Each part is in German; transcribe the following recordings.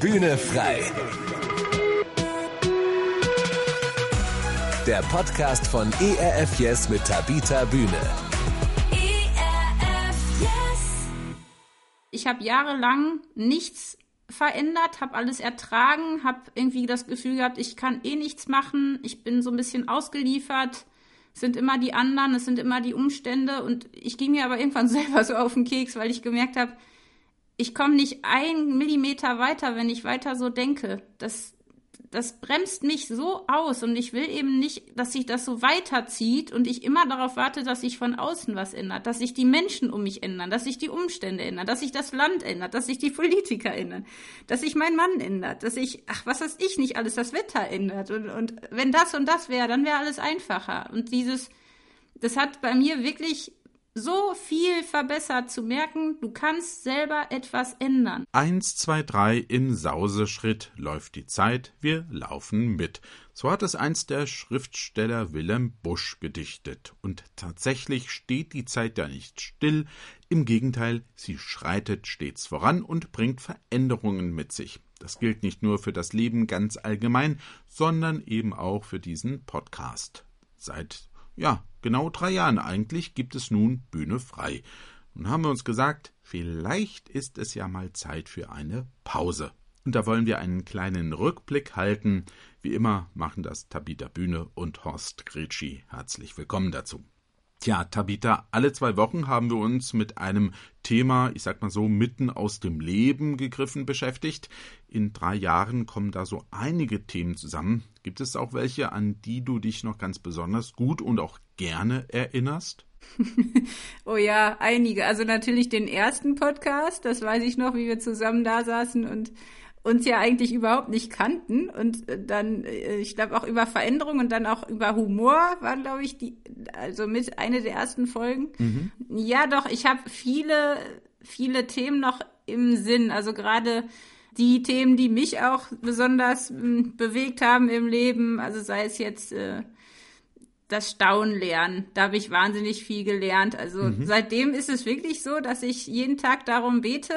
Bühne frei. Der Podcast von ERF Yes mit Tabita Bühne. Ich habe jahrelang nichts verändert, habe alles ertragen, habe irgendwie das Gefühl gehabt, ich kann eh nichts machen, ich bin so ein bisschen ausgeliefert, es sind immer die anderen, es sind immer die Umstände und ich ging mir aber irgendwann selber so auf den Keks, weil ich gemerkt habe, ich komme nicht ein Millimeter weiter, wenn ich weiter so denke. Das, das bremst mich so aus und ich will eben nicht, dass sich das so weiterzieht und ich immer darauf warte, dass sich von außen was ändert, dass sich die Menschen um mich ändern, dass sich die Umstände ändern, dass sich das Land ändert, dass sich die Politiker ändern, dass sich mein Mann ändert, dass sich, ach, was weiß ich nicht alles, das Wetter ändert und, und wenn das und das wäre, dann wäre alles einfacher und dieses, das hat bei mir wirklich so viel verbessert zu merken, du kannst selber etwas ändern. Eins, zwei, drei, im Sauseschritt läuft die Zeit, wir laufen mit. So hat es einst der Schriftsteller Wilhelm Busch gedichtet. Und tatsächlich steht die Zeit ja nicht still, im Gegenteil, sie schreitet stets voran und bringt Veränderungen mit sich. Das gilt nicht nur für das Leben ganz allgemein, sondern eben auch für diesen Podcast. Seit ja, genau drei Jahren eigentlich gibt es nun Bühne frei. Nun haben wir uns gesagt, vielleicht ist es ja mal Zeit für eine Pause. Und da wollen wir einen kleinen Rückblick halten. Wie immer machen das Tabita Bühne und Horst Gretschi. Herzlich willkommen dazu. Tja, Tabita, alle zwei Wochen haben wir uns mit einem Thema, ich sag mal so, mitten aus dem Leben gegriffen beschäftigt. In drei Jahren kommen da so einige Themen zusammen. Gibt es auch welche, an die du dich noch ganz besonders gut und auch gerne erinnerst? oh ja, einige. Also natürlich den ersten Podcast, das weiß ich noch, wie wir zusammen da saßen und uns ja eigentlich überhaupt nicht kannten und äh, dann, äh, ich glaube auch über Veränderung und dann auch über Humor waren, glaube ich, die, also mit eine der ersten Folgen. Mhm. Ja, doch, ich habe viele, viele Themen noch im Sinn. Also gerade die Themen, die mich auch besonders hm, bewegt haben im Leben, also sei es jetzt äh, das Staunen lernen. Da habe ich wahnsinnig viel gelernt. Also mhm. seitdem ist es wirklich so, dass ich jeden Tag darum bete,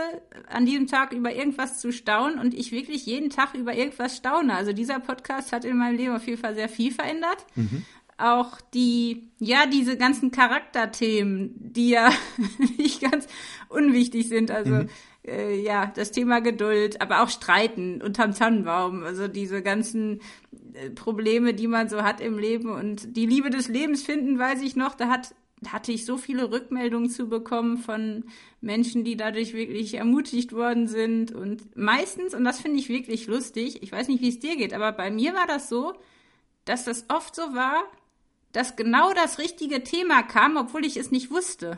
an diesem Tag über irgendwas zu staunen und ich wirklich jeden Tag über irgendwas staune. Also dieser Podcast hat in meinem Leben auf jeden Fall sehr viel verändert. Mhm. Auch die, ja, diese ganzen Charakterthemen, die ja nicht ganz unwichtig sind. Also mhm. Äh, ja, das Thema Geduld, aber auch Streiten unterm Tannenbaum. Also diese ganzen äh, Probleme, die man so hat im Leben und die Liebe des Lebens finden, weiß ich noch, da hat hatte ich so viele Rückmeldungen zu bekommen von Menschen, die dadurch wirklich ermutigt worden sind und meistens und das finde ich wirklich lustig. Ich weiß nicht, wie es dir geht, aber bei mir war das so, dass das oft so war, dass genau das richtige Thema kam, obwohl ich es nicht wusste.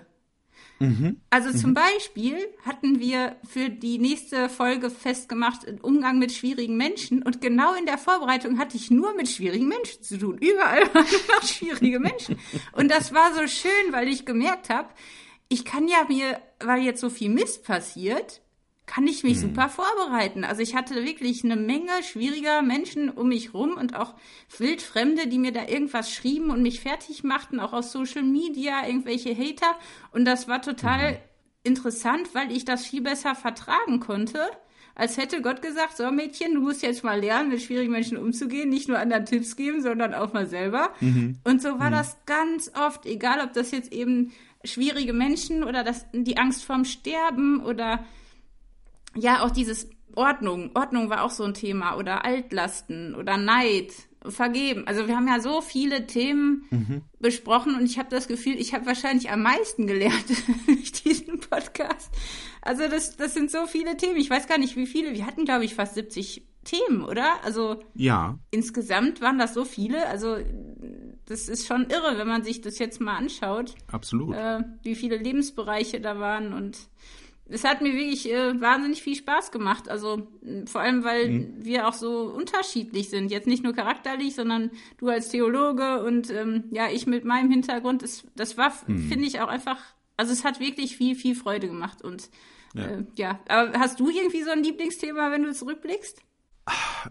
Mhm. Also mhm. zum Beispiel hatten wir für die nächste Folge festgemacht, Umgang mit schwierigen Menschen. Und genau in der Vorbereitung hatte ich nur mit schwierigen Menschen zu tun. Überall waren nur schwierige Menschen. Und das war so schön, weil ich gemerkt habe, ich kann ja mir, weil jetzt so viel Mist passiert, kann ich mich hm. super vorbereiten. Also ich hatte wirklich eine Menge schwieriger Menschen um mich rum und auch Wildfremde, die mir da irgendwas schrieben und mich fertig machten, auch aus Social Media, irgendwelche Hater. Und das war total mhm. interessant, weil ich das viel besser vertragen konnte. Als hätte Gott gesagt, so Mädchen, du musst jetzt mal lernen, mit schwierigen Menschen umzugehen, nicht nur anderen Tipps geben, sondern auch mal selber. Mhm. Und so war mhm. das ganz oft, egal ob das jetzt eben schwierige Menschen oder das, die Angst vorm Sterben oder ja, auch dieses Ordnung. Ordnung war auch so ein Thema. Oder Altlasten oder Neid, Vergeben. Also wir haben ja so viele Themen mhm. besprochen und ich habe das Gefühl, ich habe wahrscheinlich am meisten gelernt durch diesen Podcast. Also das, das sind so viele Themen. Ich weiß gar nicht, wie viele. Wir hatten, glaube ich, fast 70 Themen, oder? Also ja. Insgesamt waren das so viele. Also das ist schon irre, wenn man sich das jetzt mal anschaut. Absolut. Äh, wie viele Lebensbereiche da waren und es hat mir wirklich äh, wahnsinnig viel Spaß gemacht. Also vor allem, weil mhm. wir auch so unterschiedlich sind. Jetzt nicht nur charakterlich, sondern du als Theologe und ähm, ja, ich mit meinem Hintergrund. Das, das war, mhm. finde ich, auch einfach, also es hat wirklich viel, viel Freude gemacht. Und ja. Äh, ja, aber hast du irgendwie so ein Lieblingsthema, wenn du zurückblickst?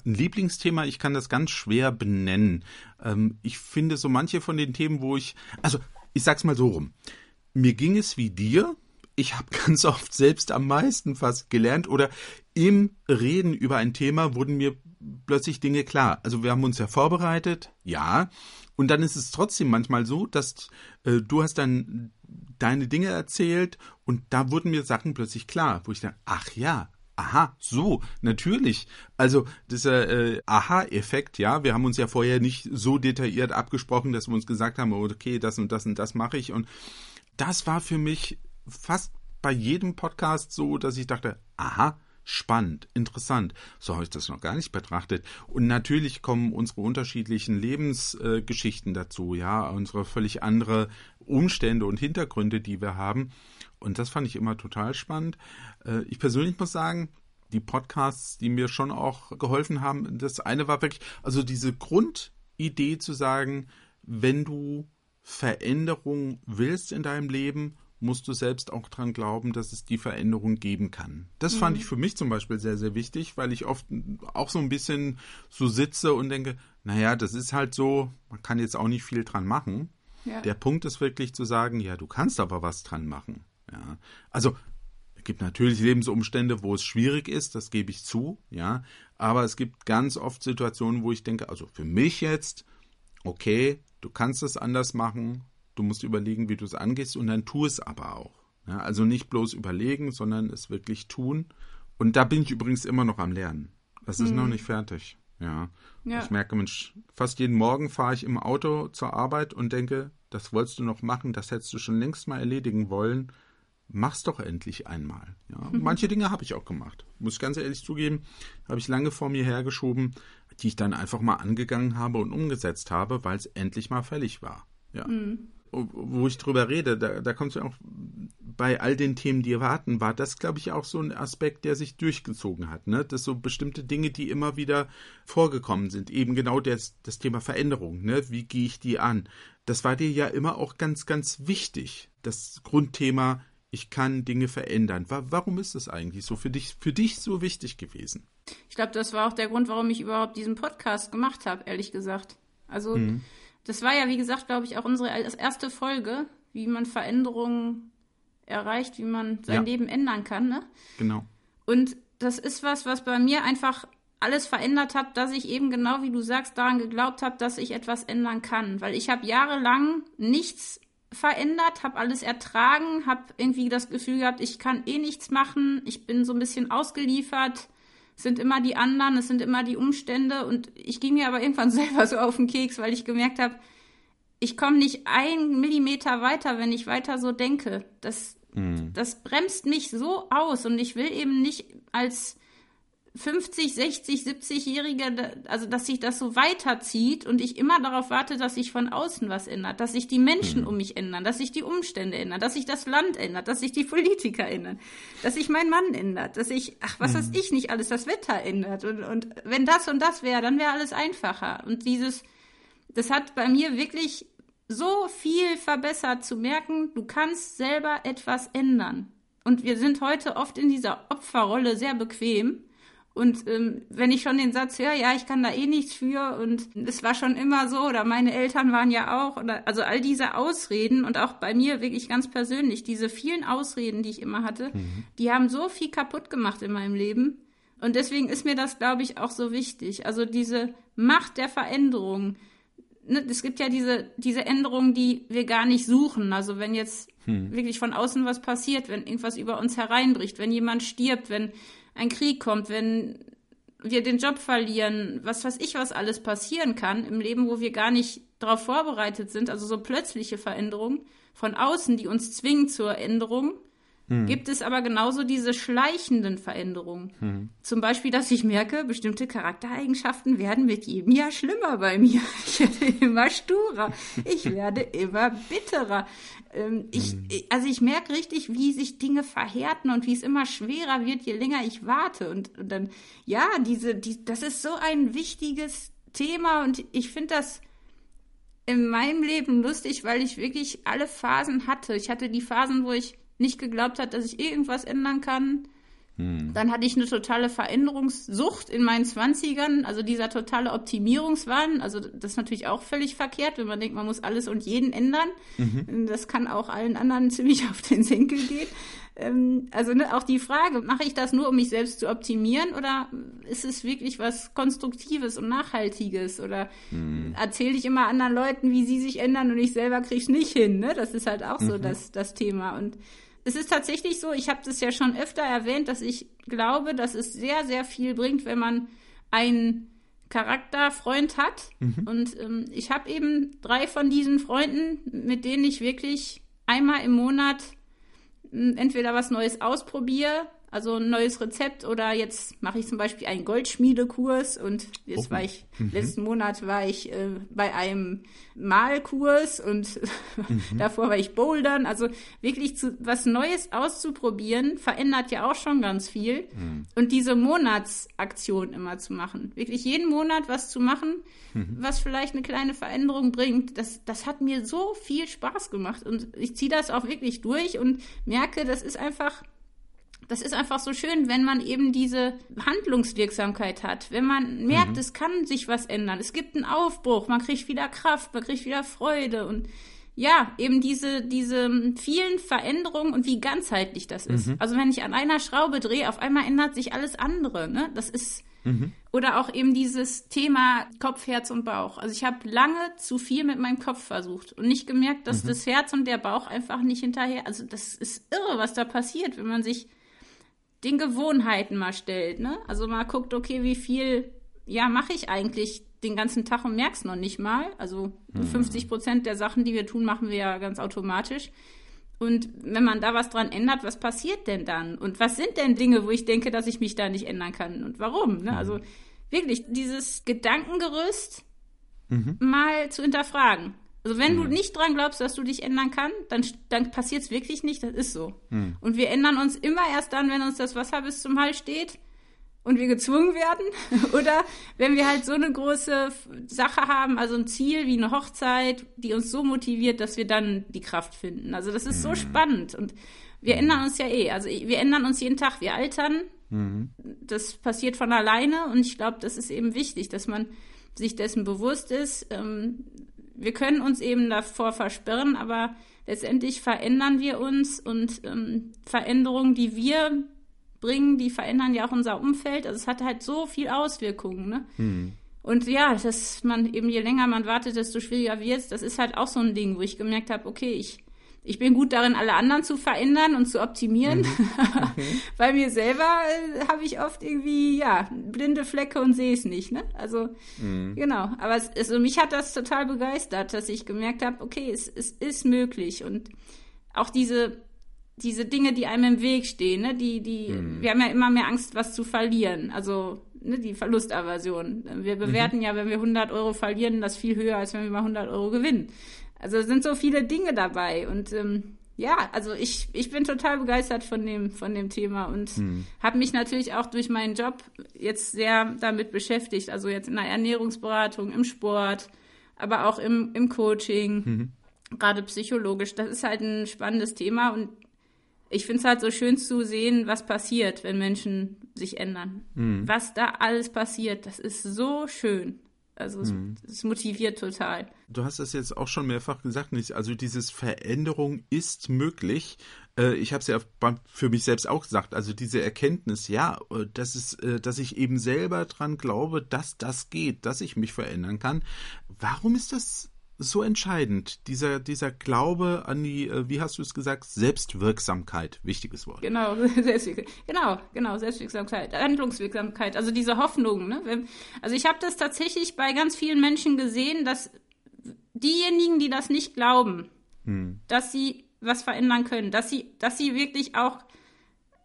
Ein Lieblingsthema, ich kann das ganz schwer benennen. Ähm, ich finde so manche von den Themen, wo ich, also ich sag's mal so rum. Mir ging es wie dir, ich habe ganz oft selbst am meisten fast gelernt oder im Reden über ein Thema wurden mir plötzlich Dinge klar. Also wir haben uns ja vorbereitet, ja, und dann ist es trotzdem manchmal so, dass äh, du hast dann deine Dinge erzählt und da wurden mir Sachen plötzlich klar, wo ich dachte, ach ja, aha, so, natürlich. Also dieser äh, Aha-Effekt, ja, wir haben uns ja vorher nicht so detailliert abgesprochen, dass wir uns gesagt haben, okay, das und das und das mache ich. Und das war für mich fast bei jedem Podcast so, dass ich dachte, aha, spannend, interessant. So habe ich das noch gar nicht betrachtet. Und natürlich kommen unsere unterschiedlichen Lebensgeschichten äh, dazu, ja, unsere völlig andere Umstände und Hintergründe, die wir haben. Und das fand ich immer total spannend. Äh, ich persönlich muss sagen, die Podcasts, die mir schon auch geholfen haben, das eine war wirklich, also diese Grundidee zu sagen, wenn du Veränderung willst in deinem Leben, musst du selbst auch dran glauben, dass es die Veränderung geben kann. Das mhm. fand ich für mich zum Beispiel sehr, sehr wichtig, weil ich oft auch so ein bisschen so sitze und denke, naja, das ist halt so, man kann jetzt auch nicht viel dran machen. Ja. Der Punkt ist wirklich zu sagen, ja, du kannst aber was dran machen. Ja. Also es gibt natürlich Lebensumstände, wo es schwierig ist, das gebe ich zu, ja. Aber es gibt ganz oft Situationen, wo ich denke, also für mich jetzt, okay, du kannst es anders machen, Du musst überlegen, wie du es angehst und dann tu es aber auch. Ja, also nicht bloß überlegen, sondern es wirklich tun. Und da bin ich übrigens immer noch am Lernen. Das ist mhm. noch nicht fertig. Ja. ja. Ich merke, Mensch, fast jeden Morgen fahre ich im Auto zur Arbeit und denke, das wolltest du noch machen, das hättest du schon längst mal erledigen wollen. Mach's doch endlich einmal. Ja. Mhm. Manche Dinge habe ich auch gemacht. Muss ich ganz ehrlich zugeben, habe ich lange vor mir hergeschoben, die ich dann einfach mal angegangen habe und umgesetzt habe, weil es endlich mal fällig war. Ja. Mhm wo ich drüber rede, da, da kommt es auch bei all den Themen, die warten, war das, glaube ich, auch so ein Aspekt, der sich durchgezogen hat. Ne? Dass so bestimmte Dinge, die immer wieder vorgekommen sind, eben genau das, das Thema Veränderung, ne? wie gehe ich die an? Das war dir ja immer auch ganz, ganz wichtig. Das Grundthema, ich kann Dinge verändern. Warum ist das eigentlich so für dich, für dich so wichtig gewesen? Ich glaube, das war auch der Grund, warum ich überhaupt diesen Podcast gemacht habe, ehrlich gesagt. Also mhm das war ja, wie gesagt, glaube ich, auch unsere erste Folge, wie man Veränderungen erreicht, wie man sein ja. Leben ändern kann. Ne? Genau. Und das ist was, was bei mir einfach alles verändert hat, dass ich eben genau wie du sagst daran geglaubt habe, dass ich etwas ändern kann, weil ich habe jahrelang nichts verändert, habe alles ertragen, habe irgendwie das Gefühl gehabt, ich kann eh nichts machen, ich bin so ein bisschen ausgeliefert, es sind immer die anderen, es sind immer die Umstände und ich ging mir aber irgendwann selber so auf den Keks, weil ich gemerkt habe, ich komme nicht einen Millimeter weiter, wenn ich weiter so denke. Das, mhm. das bremst mich so aus und ich will eben nicht als 50, 60, 70-Jährige, also dass sich das so weiterzieht und ich immer darauf warte, dass sich von außen was ändert, dass sich die Menschen mhm. um mich ändern, dass sich die Umstände ändern, dass sich das Land ändert, dass sich die Politiker ändern, dass sich mein Mann ändert, dass sich, ach, was mhm. weiß ich nicht alles, das Wetter ändert. Und, und wenn das und das wäre, dann wäre alles einfacher. Und dieses, das hat bei mir wirklich so viel verbessert zu merken, du kannst selber etwas ändern. Und wir sind heute oft in dieser Opferrolle sehr bequem und ähm, wenn ich schon den Satz höre, ja, ich kann da eh nichts für und es war schon immer so oder meine Eltern waren ja auch, oder, also all diese Ausreden und auch bei mir wirklich ganz persönlich, diese vielen Ausreden, die ich immer hatte, mhm. die haben so viel kaputt gemacht in meinem Leben. Und deswegen ist mir das, glaube ich, auch so wichtig. Also diese Macht der Veränderung. Ne, es gibt ja diese, diese Änderungen, die wir gar nicht suchen. Also wenn jetzt hm. wirklich von außen was passiert, wenn irgendwas über uns hereinbricht, wenn jemand stirbt, wenn ein Krieg kommt, wenn wir den Job verlieren, was weiß ich, was alles passieren kann im Leben, wo wir gar nicht darauf vorbereitet sind, also so plötzliche Veränderungen von außen, die uns zwingen zur Änderung, hm. gibt es aber genauso diese schleichenden Veränderungen. Hm. Zum Beispiel, dass ich merke, bestimmte Charaktereigenschaften werden mit jedem Jahr schlimmer bei mir. Ich werde immer sturer. Ich werde immer bitterer. Ähm, ich, hm. Also ich merke richtig, wie sich Dinge verhärten und wie es immer schwerer wird, je länger ich warte. Und, und dann, ja, diese, die, das ist so ein wichtiges Thema und ich finde das in meinem Leben lustig, weil ich wirklich alle Phasen hatte. Ich hatte die Phasen, wo ich nicht geglaubt hat, dass ich irgendwas ändern kann. Hm. Dann hatte ich eine totale Veränderungssucht in meinen Zwanzigern, also dieser totale Optimierungswahn. Also das ist natürlich auch völlig verkehrt, wenn man denkt, man muss alles und jeden ändern. Mhm. Das kann auch allen anderen ziemlich auf den Senkel gehen. ähm, also ne, auch die Frage, mache ich das nur, um mich selbst zu optimieren oder ist es wirklich was Konstruktives und Nachhaltiges? Oder mhm. erzähle ich immer anderen Leuten, wie sie sich ändern und ich selber kriege es nicht hin? Ne? Das ist halt auch so mhm. das, das Thema. Und es ist tatsächlich so, ich habe das ja schon öfter erwähnt, dass ich glaube, dass es sehr, sehr viel bringt, wenn man einen Charakterfreund hat. Mhm. Und ähm, ich habe eben drei von diesen Freunden, mit denen ich wirklich einmal im Monat entweder was Neues ausprobiere also ein neues Rezept oder jetzt mache ich zum Beispiel einen Goldschmiedekurs und jetzt oh. war ich, mhm. letzten Monat war ich äh, bei einem Malkurs und mhm. davor war ich Bouldern. Also wirklich zu, was Neues auszuprobieren, verändert ja auch schon ganz viel. Mhm. Und diese Monatsaktion immer zu machen. Wirklich jeden Monat was zu machen, mhm. was vielleicht eine kleine Veränderung bringt, das, das hat mir so viel Spaß gemacht. Und ich ziehe das auch wirklich durch und merke, das ist einfach das ist einfach so schön, wenn man eben diese Handlungswirksamkeit hat, wenn man merkt, mhm. es kann sich was ändern, es gibt einen Aufbruch, man kriegt wieder Kraft, man kriegt wieder Freude und ja, eben diese, diese vielen Veränderungen und wie ganzheitlich das ist. Mhm. Also wenn ich an einer Schraube drehe, auf einmal ändert sich alles andere, ne? Das ist, mhm. oder auch eben dieses Thema Kopf, Herz und Bauch. Also ich habe lange zu viel mit meinem Kopf versucht und nicht gemerkt, dass mhm. das Herz und der Bauch einfach nicht hinterher, also das ist irre, was da passiert, wenn man sich den Gewohnheiten mal stellt, ne? Also mal guckt, okay, wie viel, ja, mache ich eigentlich den ganzen Tag und merk's noch nicht mal. Also mhm. 50 Prozent der Sachen, die wir tun, machen wir ja ganz automatisch. Und wenn man da was dran ändert, was passiert denn dann? Und was sind denn Dinge, wo ich denke, dass ich mich da nicht ändern kann? Und warum? Ne? Also wirklich dieses Gedankengerüst mhm. mal zu hinterfragen. Also wenn mhm. du nicht dran glaubst, dass du dich ändern kannst, dann, dann passiert es wirklich nicht. Das ist so. Mhm. Und wir ändern uns immer erst dann, wenn uns das Wasser bis zum Hals steht und wir gezwungen werden. Oder wenn wir halt so eine große Sache haben, also ein Ziel wie eine Hochzeit, die uns so motiviert, dass wir dann die Kraft finden. Also das ist mhm. so spannend. Und wir ändern uns ja eh. Also wir ändern uns jeden Tag, wir altern. Mhm. Das passiert von alleine. Und ich glaube, das ist eben wichtig, dass man sich dessen bewusst ist, ähm, wir können uns eben davor versperren, aber letztendlich verändern wir uns und ähm, Veränderungen, die wir bringen, die verändern ja auch unser Umfeld. Also es hat halt so viel Auswirkungen. Ne? Mhm. Und ja, dass man eben je länger man wartet, desto schwieriger wird es. Das ist halt auch so ein Ding, wo ich gemerkt habe, okay, ich ich bin gut darin, alle anderen zu verändern und zu optimieren. Mhm. Okay. Bei mir selber äh, habe ich oft irgendwie, ja, blinde Flecke und sehe es nicht, ne? Also, mhm. genau. Aber es, also mich hat das total begeistert, dass ich gemerkt habe, okay, es, es ist möglich. Und auch diese, diese Dinge, die einem im Weg stehen, ne? Die, die, mhm. wir haben ja immer mehr Angst, was zu verlieren. Also, ne, die Verlustaversion. Wir bewerten mhm. ja, wenn wir 100 Euro verlieren, das viel höher, als wenn wir mal 100 Euro gewinnen. Also es sind so viele Dinge dabei und ähm, ja, also ich, ich bin total begeistert von dem, von dem Thema und hm. habe mich natürlich auch durch meinen Job jetzt sehr damit beschäftigt. Also jetzt in der Ernährungsberatung, im Sport, aber auch im, im Coaching, mhm. gerade psychologisch. Das ist halt ein spannendes Thema und ich finde es halt so schön zu sehen, was passiert, wenn Menschen sich ändern. Mhm. Was da alles passiert, das ist so schön. Also es, hm. es, motiviert total. Du hast es jetzt auch schon mehrfach gesagt, nicht? Also dieses Veränderung ist möglich. Äh, ich habe es ja für mich selbst auch gesagt. Also diese Erkenntnis, ja, äh, dass es, äh, dass ich eben selber dran glaube, dass das geht, dass ich mich verändern kann. Warum ist das so entscheidend, dieser, dieser Glaube an die, äh, wie hast du es gesagt, Selbstwirksamkeit, wichtiges Wort. Genau, genau, genau, Selbstwirksamkeit, Handlungswirksamkeit, also diese Hoffnung. Ne? Also ich habe das tatsächlich bei ganz vielen Menschen gesehen, dass diejenigen, die das nicht glauben, hm. dass sie was verändern können, dass sie, dass sie wirklich auch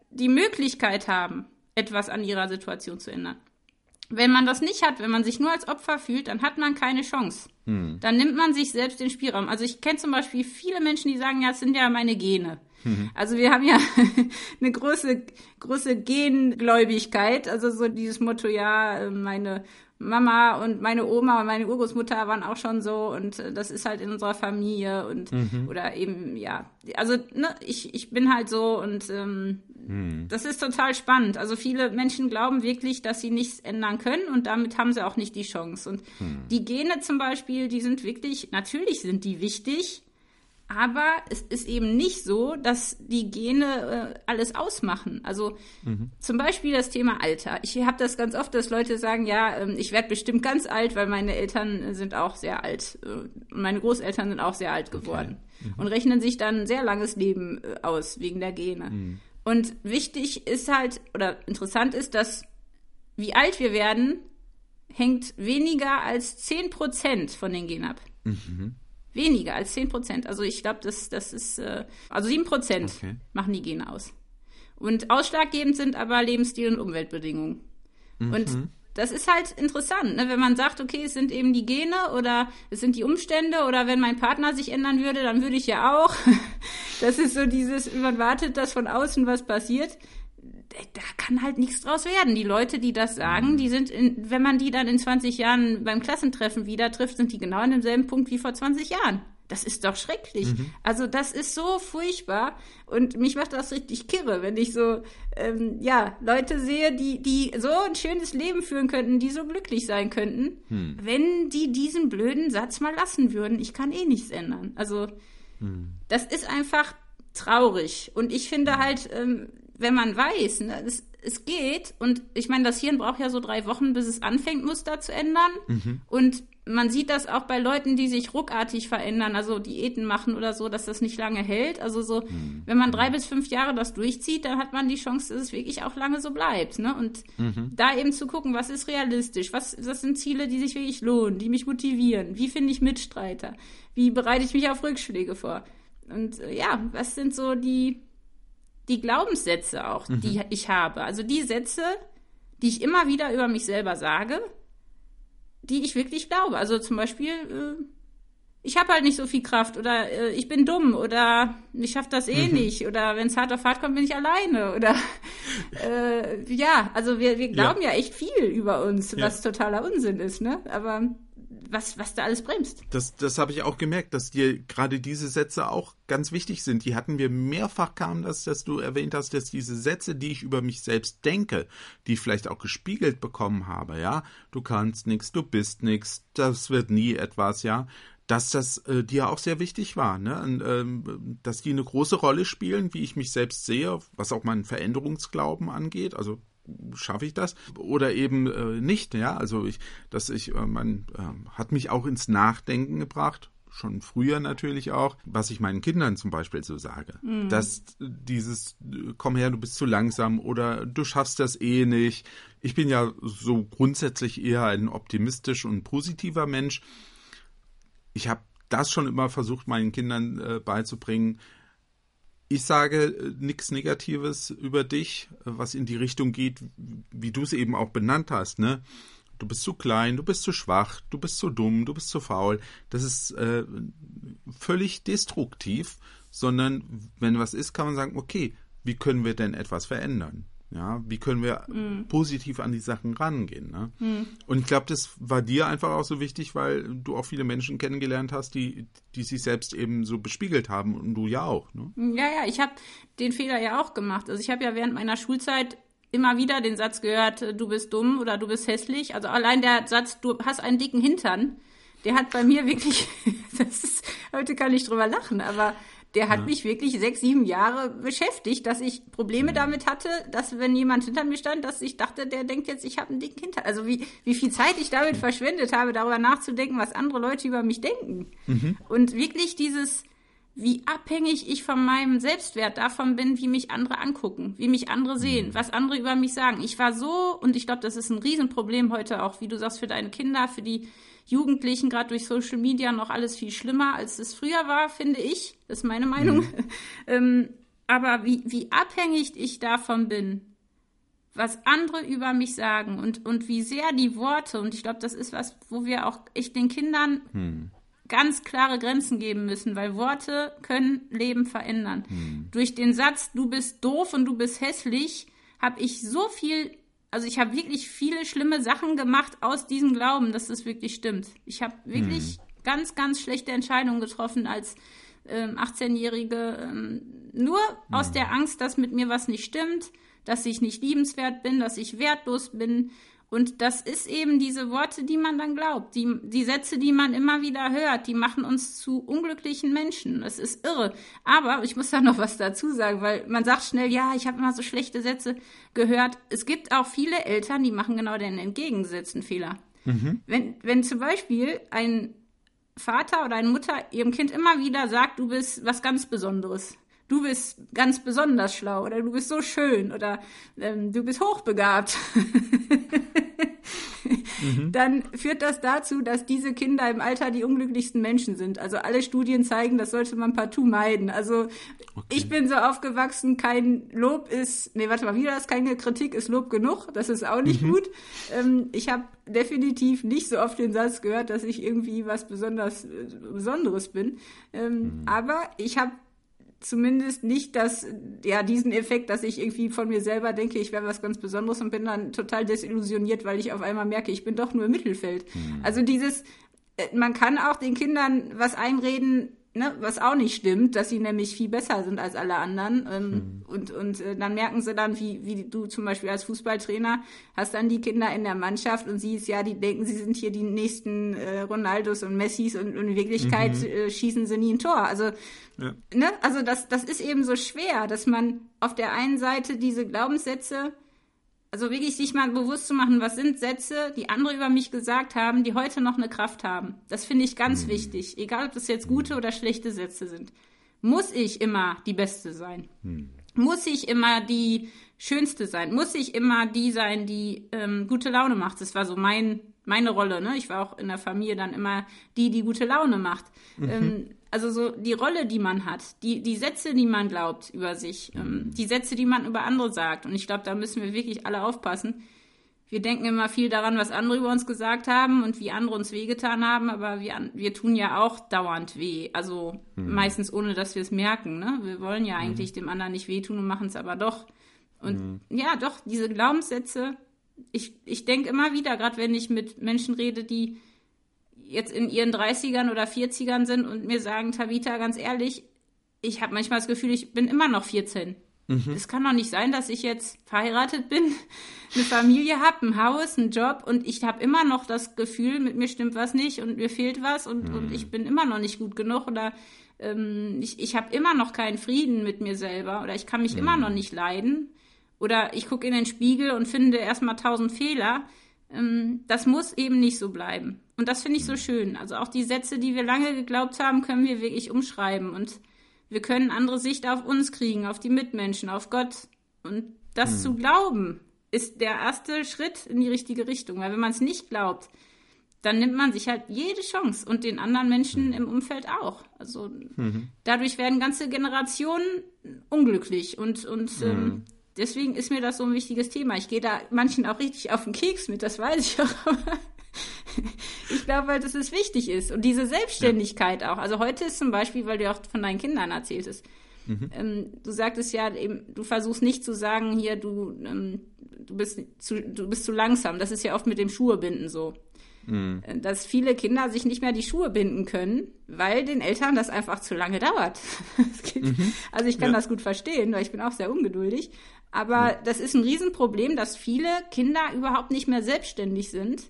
die Möglichkeit haben, etwas an ihrer Situation zu ändern. Wenn man das nicht hat, wenn man sich nur als Opfer fühlt, dann hat man keine Chance. Hm. Dann nimmt man sich selbst den Spielraum. Also ich kenne zum Beispiel viele Menschen, die sagen, ja, es sind ja meine Gene. Mhm. Also wir haben ja eine große, große Gengläubigkeit. Also so dieses Motto, ja, meine Mama und meine Oma und meine Urgroßmutter waren auch schon so und äh, das ist halt in unserer Familie und mhm. oder eben ja also ne ich ich bin halt so und ähm, mhm. das ist total spannend also viele Menschen glauben wirklich dass sie nichts ändern können und damit haben sie auch nicht die Chance und mhm. die Gene zum Beispiel die sind wirklich natürlich sind die wichtig Aber es ist eben nicht so, dass die Gene äh, alles ausmachen. Also mhm. zum Beispiel das Thema Alter. Ich habe das ganz oft, dass Leute sagen, ja, ähm, ich werde bestimmt ganz alt, weil meine Eltern sind auch sehr alt. Äh, meine Großeltern sind auch sehr alt geworden. Okay. Mhm. Und rechnen sich dann ein sehr langes Leben äh, aus wegen der Gene. Mhm. Und wichtig ist halt, oder interessant ist, dass wie alt wir werden, hängt weniger als 10% von den Genen ab. Mhm. Weniger als 10 Prozent. Also ich glaube, das, das ist, äh, also 7 Prozent okay. machen die Gene aus. Und ausschlaggebend sind aber Lebensstil und Umweltbedingungen. Mhm. Und das ist halt interessant, ne? wenn man sagt, okay, es sind eben die Gene oder es sind die Umstände oder wenn mein Partner sich ändern würde, dann würde ich ja auch. Das ist so dieses, man wartet, dass von außen was passiert da kann halt nichts draus werden. Die Leute, die das sagen, mhm. die sind, in, wenn man die dann in 20 Jahren beim Klassentreffen wieder trifft, sind die genau an demselben Punkt wie vor 20 Jahren. Das ist doch schrecklich. Mhm. Also das ist so furchtbar und mich macht das richtig kirre, wenn ich so ähm, ja Leute sehe, die die so ein schönes Leben führen könnten, die so glücklich sein könnten, mhm. wenn die diesen blöden Satz mal lassen würden. Ich kann eh nichts ändern. Also mhm. das ist einfach traurig und ich finde hm. halt ähm, wenn man weiß, ne, es, es geht, und ich meine, das Hirn braucht ja so drei Wochen, bis es anfängt, Muster zu ändern. Mhm. Und man sieht das auch bei Leuten, die sich ruckartig verändern, also Diäten machen oder so, dass das nicht lange hält. Also so, mhm. wenn man drei bis fünf Jahre das durchzieht, dann hat man die Chance, dass es wirklich auch lange so bleibt. Ne? Und mhm. da eben zu gucken, was ist realistisch, was, was sind Ziele, die sich wirklich lohnen, die mich motivieren, wie finde ich Mitstreiter, wie bereite ich mich auf Rückschläge vor. Und äh, ja, was sind so die, die Glaubenssätze auch, mhm. die ich habe. Also die Sätze, die ich immer wieder über mich selber sage, die ich wirklich glaube. Also zum Beispiel, äh, ich habe halt nicht so viel Kraft oder äh, ich bin dumm oder ich schaffe das eh mhm. nicht oder wenn es hart auf hart kommt, bin ich alleine oder äh, ja, also wir, wir glauben ja. ja echt viel über uns, ja. was totaler Unsinn ist, ne? Aber was, was da alles bremst. Das, das habe ich auch gemerkt, dass dir gerade diese Sätze auch ganz wichtig sind. Die hatten wir mehrfach kam das, dass du erwähnt hast, dass diese Sätze, die ich über mich selbst denke, die ich vielleicht auch gespiegelt bekommen habe, ja, du kannst nichts, du bist nichts, das wird nie etwas, ja, dass das äh, dir auch sehr wichtig war, ne? Und, ähm, dass die eine große Rolle spielen, wie ich mich selbst sehe, was auch meinen Veränderungsglauben angeht. Also schaffe ich das oder eben äh, nicht ja also ich dass ich äh, man äh, hat mich auch ins Nachdenken gebracht schon früher natürlich auch, was ich meinen Kindern zum Beispiel so sage. Mhm. Dass dieses, komm her, du bist zu langsam oder du schaffst das eh nicht. Ich bin ja so grundsätzlich eher ein optimistisch und positiver Mensch. Ich habe das schon immer versucht, meinen Kindern äh, beizubringen, ich sage äh, nichts Negatives über dich, was in die Richtung geht, wie du es eben auch benannt hast, ne? Du bist zu klein, du bist zu schwach, du bist zu dumm, du bist zu faul. Das ist äh, völlig destruktiv, sondern wenn was ist, kann man sagen, okay, wie können wir denn etwas verändern? Ja, wie können wir mhm. positiv an die Sachen rangehen? Ne? Mhm. Und ich glaube, das war dir einfach auch so wichtig, weil du auch viele Menschen kennengelernt hast, die, die sich selbst eben so bespiegelt haben und du ja auch. Ne? Ja, ja, ich habe den Fehler ja auch gemacht. Also ich habe ja während meiner Schulzeit immer wieder den Satz gehört, du bist dumm oder du bist hässlich. Also allein der Satz, du hast einen dicken Hintern, der hat bei mir wirklich, das ist, heute kann ich drüber lachen, aber der hat ja. mich wirklich sechs, sieben Jahre beschäftigt, dass ich Probleme damit hatte, dass wenn jemand hinter mir stand, dass ich dachte, der denkt jetzt, ich habe einen dicken Hintern. Also wie, wie viel Zeit ich damit verschwendet habe, darüber nachzudenken, was andere Leute über mich denken. Mhm. Und wirklich dieses, wie abhängig ich von meinem Selbstwert davon bin, wie mich andere angucken, wie mich andere sehen, mhm. was andere über mich sagen. Ich war so, und ich glaube, das ist ein Riesenproblem heute auch, wie du sagst, für deine Kinder, für die Jugendlichen, gerade durch Social Media, noch alles viel schlimmer, als es früher war, finde ich. Das ist meine Meinung. Mhm. ähm, aber wie, wie abhängig ich davon bin, was andere über mich sagen und, und wie sehr die Worte, und ich glaube, das ist was, wo wir auch echt den Kindern hm. ganz klare Grenzen geben müssen, weil Worte können Leben verändern. Hm. Durch den Satz, du bist doof und du bist hässlich, habe ich so viel also ich habe wirklich viele schlimme Sachen gemacht aus diesem Glauben, dass das wirklich stimmt. Ich habe wirklich hm. ganz, ganz schlechte Entscheidungen getroffen als ähm, 18-Jährige, ähm, nur hm. aus der Angst, dass mit mir was nicht stimmt, dass ich nicht liebenswert bin, dass ich wertlos bin. Und das ist eben diese Worte, die man dann glaubt. Die, die Sätze, die man immer wieder hört, die machen uns zu unglücklichen Menschen. Das ist irre. Aber ich muss da noch was dazu sagen, weil man sagt schnell, ja, ich habe immer so schlechte Sätze gehört. Es gibt auch viele Eltern, die machen genau den entgegengesetzten Fehler. Mhm. Wenn, wenn zum Beispiel ein Vater oder eine Mutter ihrem Kind immer wieder sagt, du bist was ganz Besonderes. Du bist ganz besonders schlau oder du bist so schön oder ähm, du bist hochbegabt. mhm. Dann führt das dazu, dass diese Kinder im Alter die unglücklichsten Menschen sind. Also alle Studien zeigen, das sollte man partout meiden. Also okay. ich bin so aufgewachsen, kein Lob ist, nee, warte mal, wieder das, keine Kritik ist Lob genug. Das ist auch nicht mhm. gut. Ähm, ich habe definitiv nicht so oft den Satz gehört, dass ich irgendwie was besonders äh, Besonderes bin. Ähm, mhm. Aber ich habe zumindest nicht das, ja, diesen Effekt, dass ich irgendwie von mir selber denke, ich wäre was ganz Besonderes und bin dann total desillusioniert, weil ich auf einmal merke, ich bin doch nur im Mittelfeld. Mhm. Also dieses, äh, man kann auch den Kindern was einreden, Ne, was auch nicht stimmt, dass sie nämlich viel besser sind als alle anderen. Ähm, mhm. Und, und äh, dann merken sie dann, wie, wie du zum Beispiel als Fußballtrainer hast dann die Kinder in der Mannschaft und siehst, ja, die denken, sie sind hier die nächsten äh, Ronaldos und Messis und, und in Wirklichkeit mhm. äh, schießen sie nie ein Tor. Also, ja. ne, also das, das ist eben so schwer, dass man auf der einen Seite diese Glaubenssätze also wirklich sich mal bewusst zu machen, was sind Sätze, die andere über mich gesagt haben, die heute noch eine Kraft haben. Das finde ich ganz mhm. wichtig. Egal, ob das jetzt gute oder schlechte Sätze sind. Muss ich immer die Beste sein? Mhm. Muss ich immer die Schönste sein? Muss ich immer die sein, die ähm, gute Laune macht? Das war so mein, meine Rolle. Ne? Ich war auch in der Familie dann immer die, die gute Laune macht. Mhm. Ähm, also so die Rolle, die man hat, die, die Sätze, die man glaubt über sich, ähm, die Sätze, die man über andere sagt. Und ich glaube, da müssen wir wirklich alle aufpassen. Wir denken immer viel daran, was andere über uns gesagt haben und wie andere uns wehgetan haben, aber wir, wir tun ja auch dauernd weh. Also mhm. meistens ohne, dass wir es merken. Ne? Wir wollen ja eigentlich mhm. dem anderen nicht wehtun und machen es aber doch. Und mhm. ja, doch, diese Glaubenssätze, ich, ich denke immer wieder, gerade wenn ich mit Menschen rede, die jetzt in ihren 30ern oder 40ern sind und mir sagen, Tabita, ganz ehrlich, ich habe manchmal das Gefühl, ich bin immer noch 14. Mhm. Es kann doch nicht sein, dass ich jetzt verheiratet bin, eine Familie habe, ein Haus, einen Job und ich habe immer noch das Gefühl, mit mir stimmt was nicht und mir fehlt was und, mhm. und ich bin immer noch nicht gut genug oder ähm, ich, ich habe immer noch keinen Frieden mit mir selber oder ich kann mich mhm. immer noch nicht leiden oder ich gucke in den Spiegel und finde erstmal tausend Fehler. Ähm, das muss eben nicht so bleiben. Und das finde ich so mhm. schön. Also auch die Sätze, die wir lange geglaubt haben, können wir wirklich umschreiben. Und wir können andere Sicht auf uns kriegen, auf die Mitmenschen, auf Gott. Und das hm. zu glauben, ist der erste Schritt in die richtige Richtung. Weil wenn man es nicht glaubt, dann nimmt man sich halt jede Chance und den anderen Menschen mhm. im Umfeld auch. Also mhm. dadurch werden ganze Generationen unglücklich und, und mhm. ähm, deswegen ist mir das so ein wichtiges Thema. Ich gehe da manchen auch richtig auf den Keks mit, das weiß ich auch. ich glaube halt, dass es wichtig ist. Und diese Selbstständigkeit ja. auch. Also heute ist zum Beispiel, weil du auch von deinen Kindern erzähltest, mhm. ähm, du sagtest ja eben, du versuchst nicht zu sagen, hier, du, ähm, du, bist zu, du bist zu langsam. Das ist ja oft mit dem Schuhebinden so. Mhm. Äh, dass viele Kinder sich nicht mehr die Schuhe binden können, weil den Eltern das einfach zu lange dauert. mhm. Also ich kann ja. das gut verstehen, weil ich bin auch sehr ungeduldig. Aber ja. das ist ein Riesenproblem, dass viele Kinder überhaupt nicht mehr selbstständig sind,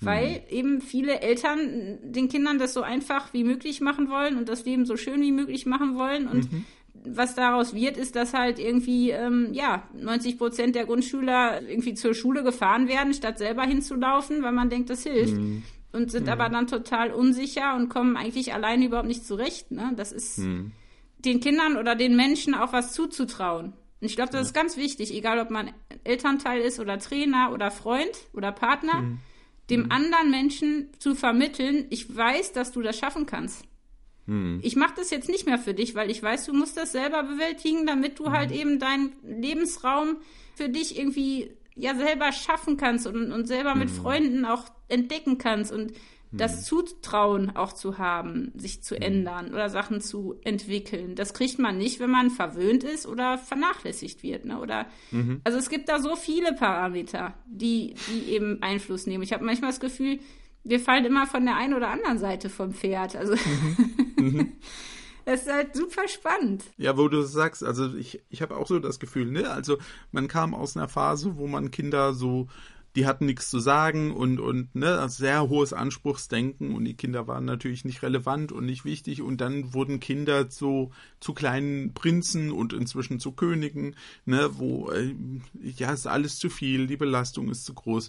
weil mhm. eben viele Eltern den Kindern das so einfach wie möglich machen wollen und das Leben so schön wie möglich machen wollen. Und mhm. was daraus wird, ist, dass halt irgendwie, ähm, ja, 90 Prozent der Grundschüler irgendwie zur Schule gefahren werden, statt selber hinzulaufen, weil man denkt, das hilft. Mhm. Und sind mhm. aber dann total unsicher und kommen eigentlich alleine überhaupt nicht zurecht. Ne? Das ist mhm. den Kindern oder den Menschen auch was zuzutrauen. Und ich glaube, das ja. ist ganz wichtig, egal ob man Elternteil ist oder Trainer oder Freund oder Partner. Mhm dem mhm. anderen Menschen zu vermitteln, ich weiß, dass du das schaffen kannst. Mhm. Ich mache das jetzt nicht mehr für dich, weil ich weiß, du musst das selber bewältigen, damit du mhm. halt eben deinen Lebensraum für dich irgendwie ja selber schaffen kannst und, und selber mit mhm. Freunden auch entdecken kannst und das Zutrauen auch zu haben, sich zu ändern oder Sachen zu entwickeln. Das kriegt man nicht, wenn man verwöhnt ist oder vernachlässigt wird. Ne? Oder mhm. also es gibt da so viele Parameter, die, die eben Einfluss nehmen. Ich habe manchmal das Gefühl, wir fallen immer von der einen oder anderen Seite vom Pferd. Also mhm. Mhm. Das ist halt super spannend. Ja, wo du sagst, also ich, ich habe auch so das Gefühl, ne? Also man kam aus einer Phase, wo man Kinder so die hatten nichts zu sagen und, und ne, sehr hohes Anspruchsdenken und die Kinder waren natürlich nicht relevant und nicht wichtig und dann wurden Kinder so zu kleinen Prinzen und inzwischen zu Königen, ne, wo äh, ja ist alles zu viel, die Belastung ist zu groß.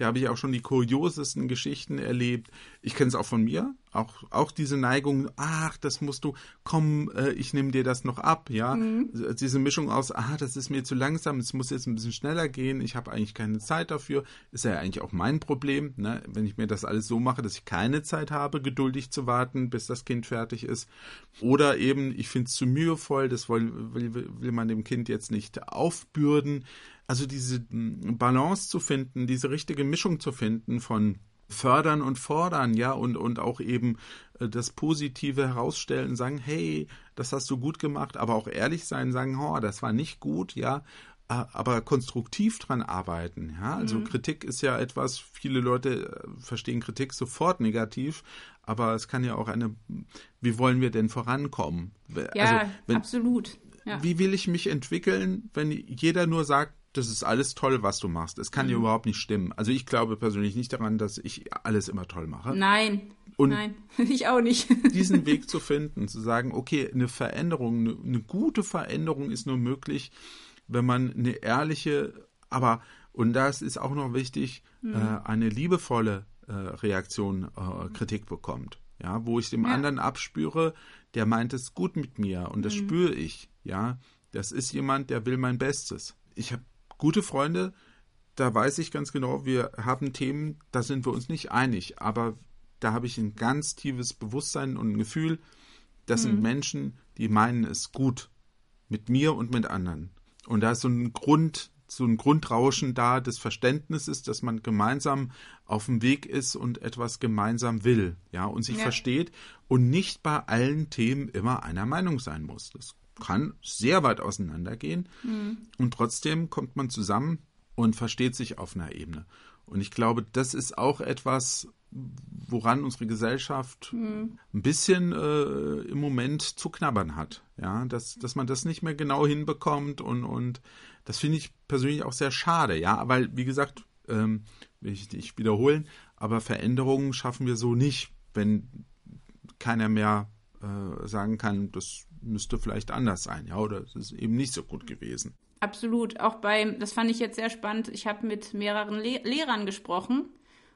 Da habe ich auch schon die kuriosesten Geschichten erlebt. Ich kenne es auch von mir, auch, auch diese Neigung, ach, das musst du, komm, äh, ich nehme dir das noch ab, ja. Mhm. Diese Mischung aus, ah, das ist mir zu langsam, es muss jetzt ein bisschen schneller gehen, ich habe eigentlich keine Zeit dafür. Ist ja eigentlich auch mein Problem, ne? wenn ich mir das alles so mache, dass ich keine Zeit habe, geduldig zu warten, bis das Kind fertig ist. Oder eben, ich finde es zu mühevoll, das will, will, will man dem Kind jetzt nicht aufbürden. Also diese hm, Balance zu finden, diese richtige Mischung zu finden von fördern und fordern, ja, und, und auch eben äh, das Positive herausstellen, sagen, hey, das hast du gut gemacht, aber auch ehrlich sein, sagen, oh, das war nicht gut, ja, aber konstruktiv dran arbeiten, ja. Also mhm. Kritik ist ja etwas, viele Leute äh, verstehen Kritik sofort negativ, aber es kann ja auch eine, wie wollen wir denn vorankommen? Ja, also, wenn, absolut. Ja. Wie will ich mich entwickeln, wenn jeder nur sagt, das ist alles toll, was du machst. Es kann mhm. dir überhaupt nicht stimmen. Also ich glaube persönlich nicht daran, dass ich alles immer toll mache. Nein. Und Nein, ich auch nicht. diesen Weg zu finden, zu sagen, okay, eine Veränderung, eine, eine gute Veränderung ist nur möglich, wenn man eine ehrliche, aber, und das ist auch noch wichtig, mhm. äh, eine liebevolle äh, Reaktion, äh, Kritik bekommt. Ja, wo ich dem ja. anderen abspüre, der meint es gut mit mir und das mhm. spüre ich. Ja, das ist jemand, der will mein Bestes. Ich habe gute Freunde, da weiß ich ganz genau, wir haben Themen, da sind wir uns nicht einig, aber da habe ich ein ganz tiefes Bewusstsein und ein Gefühl, das mhm. sind Menschen, die meinen es gut mit mir und mit anderen. Und da ist so ein Grund, so ein Grundrauschen da des Verständnisses, dass man gemeinsam auf dem Weg ist und etwas gemeinsam will, ja, und sich ja. versteht und nicht bei allen Themen immer einer Meinung sein muss. Das kann sehr weit auseinandergehen mhm. und trotzdem kommt man zusammen und versteht sich auf einer Ebene. Und ich glaube, das ist auch etwas, woran unsere Gesellschaft mhm. ein bisschen äh, im Moment zu knabbern hat. Ja, dass, dass man das nicht mehr genau hinbekommt und, und das finde ich persönlich auch sehr schade. Ja, weil, wie gesagt, ähm, will ich nicht wiederholen, aber Veränderungen schaffen wir so nicht, wenn keiner mehr äh, sagen kann, das müsste vielleicht anders sein, ja, oder es ist eben nicht so gut gewesen. Absolut. Auch beim, das fand ich jetzt sehr spannend. Ich habe mit mehreren Le Lehrern gesprochen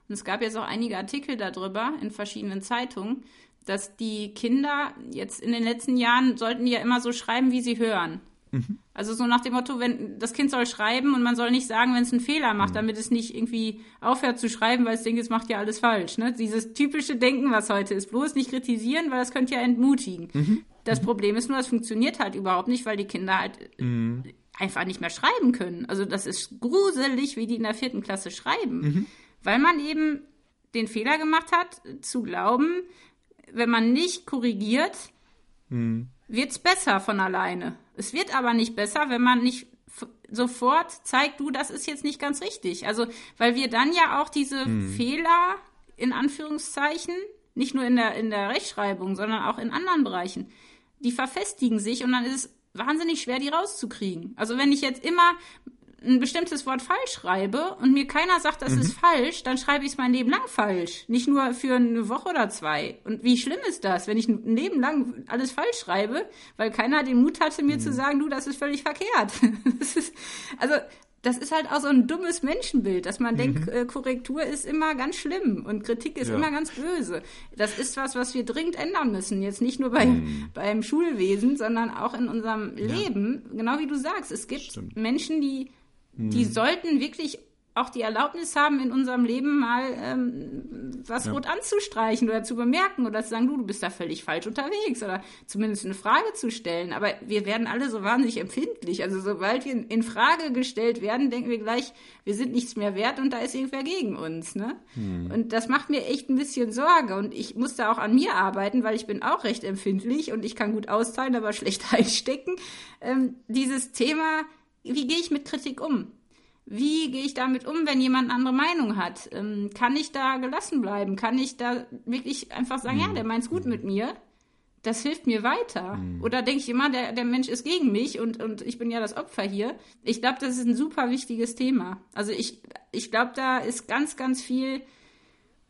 und es gab jetzt auch einige Artikel darüber in verschiedenen Zeitungen, dass die Kinder jetzt in den letzten Jahren sollten ja immer so schreiben, wie sie hören. Mhm. Also so nach dem Motto, wenn das Kind soll schreiben und man soll nicht sagen, wenn es einen Fehler macht, mhm. damit es nicht irgendwie aufhört zu schreiben, weil es denkt, es macht ja alles falsch. Ne? Dieses typische Denken, was heute ist, bloß nicht kritisieren, weil das könnte ja entmutigen. Mhm. Das mhm. Problem ist nur, es funktioniert halt überhaupt nicht, weil die Kinder halt mhm. einfach nicht mehr schreiben können. Also das ist gruselig, wie die in der vierten Klasse schreiben. Mhm. Weil man eben den Fehler gemacht hat, zu glauben, wenn man nicht korrigiert, mhm. wird es besser von alleine. Es wird aber nicht besser, wenn man nicht sofort zeigt, du, das ist jetzt nicht ganz richtig. Also, weil wir dann ja auch diese mhm. Fehler in Anführungszeichen, nicht nur in der, in der Rechtschreibung, sondern auch in anderen Bereichen, die verfestigen sich und dann ist es wahnsinnig schwer, die rauszukriegen. Also wenn ich jetzt immer ein bestimmtes Wort falsch schreibe und mir keiner sagt, das mhm. ist falsch, dann schreibe ich es mein Leben lang falsch. Nicht nur für eine Woche oder zwei. Und wie schlimm ist das, wenn ich ein Leben lang alles falsch schreibe, weil keiner den Mut hatte, mir mhm. zu sagen, du, das ist völlig verkehrt. Das ist, also das ist halt auch so ein dummes Menschenbild, dass man mhm. denkt, äh, Korrektur ist immer ganz schlimm und Kritik ist ja. immer ganz böse. Das ist was, was wir dringend ändern müssen. Jetzt nicht nur bei, mhm. beim Schulwesen, sondern auch in unserem ja. Leben. Genau wie du sagst, es gibt Stimmt. Menschen, die, die mhm. sollten wirklich auch die Erlaubnis haben, in unserem Leben mal ähm, was ja. rot anzustreichen oder zu bemerken oder zu sagen, du, du bist da völlig falsch unterwegs oder zumindest eine Frage zu stellen. Aber wir werden alle so wahnsinnig empfindlich. Also sobald wir in Frage gestellt werden, denken wir gleich, wir sind nichts mehr wert und da ist irgendwer gegen uns. Ne? Hm. Und das macht mir echt ein bisschen Sorge. Und ich muss da auch an mir arbeiten, weil ich bin auch recht empfindlich und ich kann gut austeilen, aber schlecht einstecken. Ähm, dieses Thema, wie gehe ich mit Kritik um? Wie gehe ich damit um, wenn jemand eine andere Meinung hat? Ähm, kann ich da gelassen bleiben? Kann ich da wirklich einfach sagen, ja, der meint's gut mit mir? das hilft mir weiter. Mhm. Oder denke ich immer, der, der Mensch ist gegen mich und, und ich bin ja das Opfer hier. Ich glaube, das ist ein super wichtiges Thema. Also ich, ich glaube, da ist ganz, ganz viel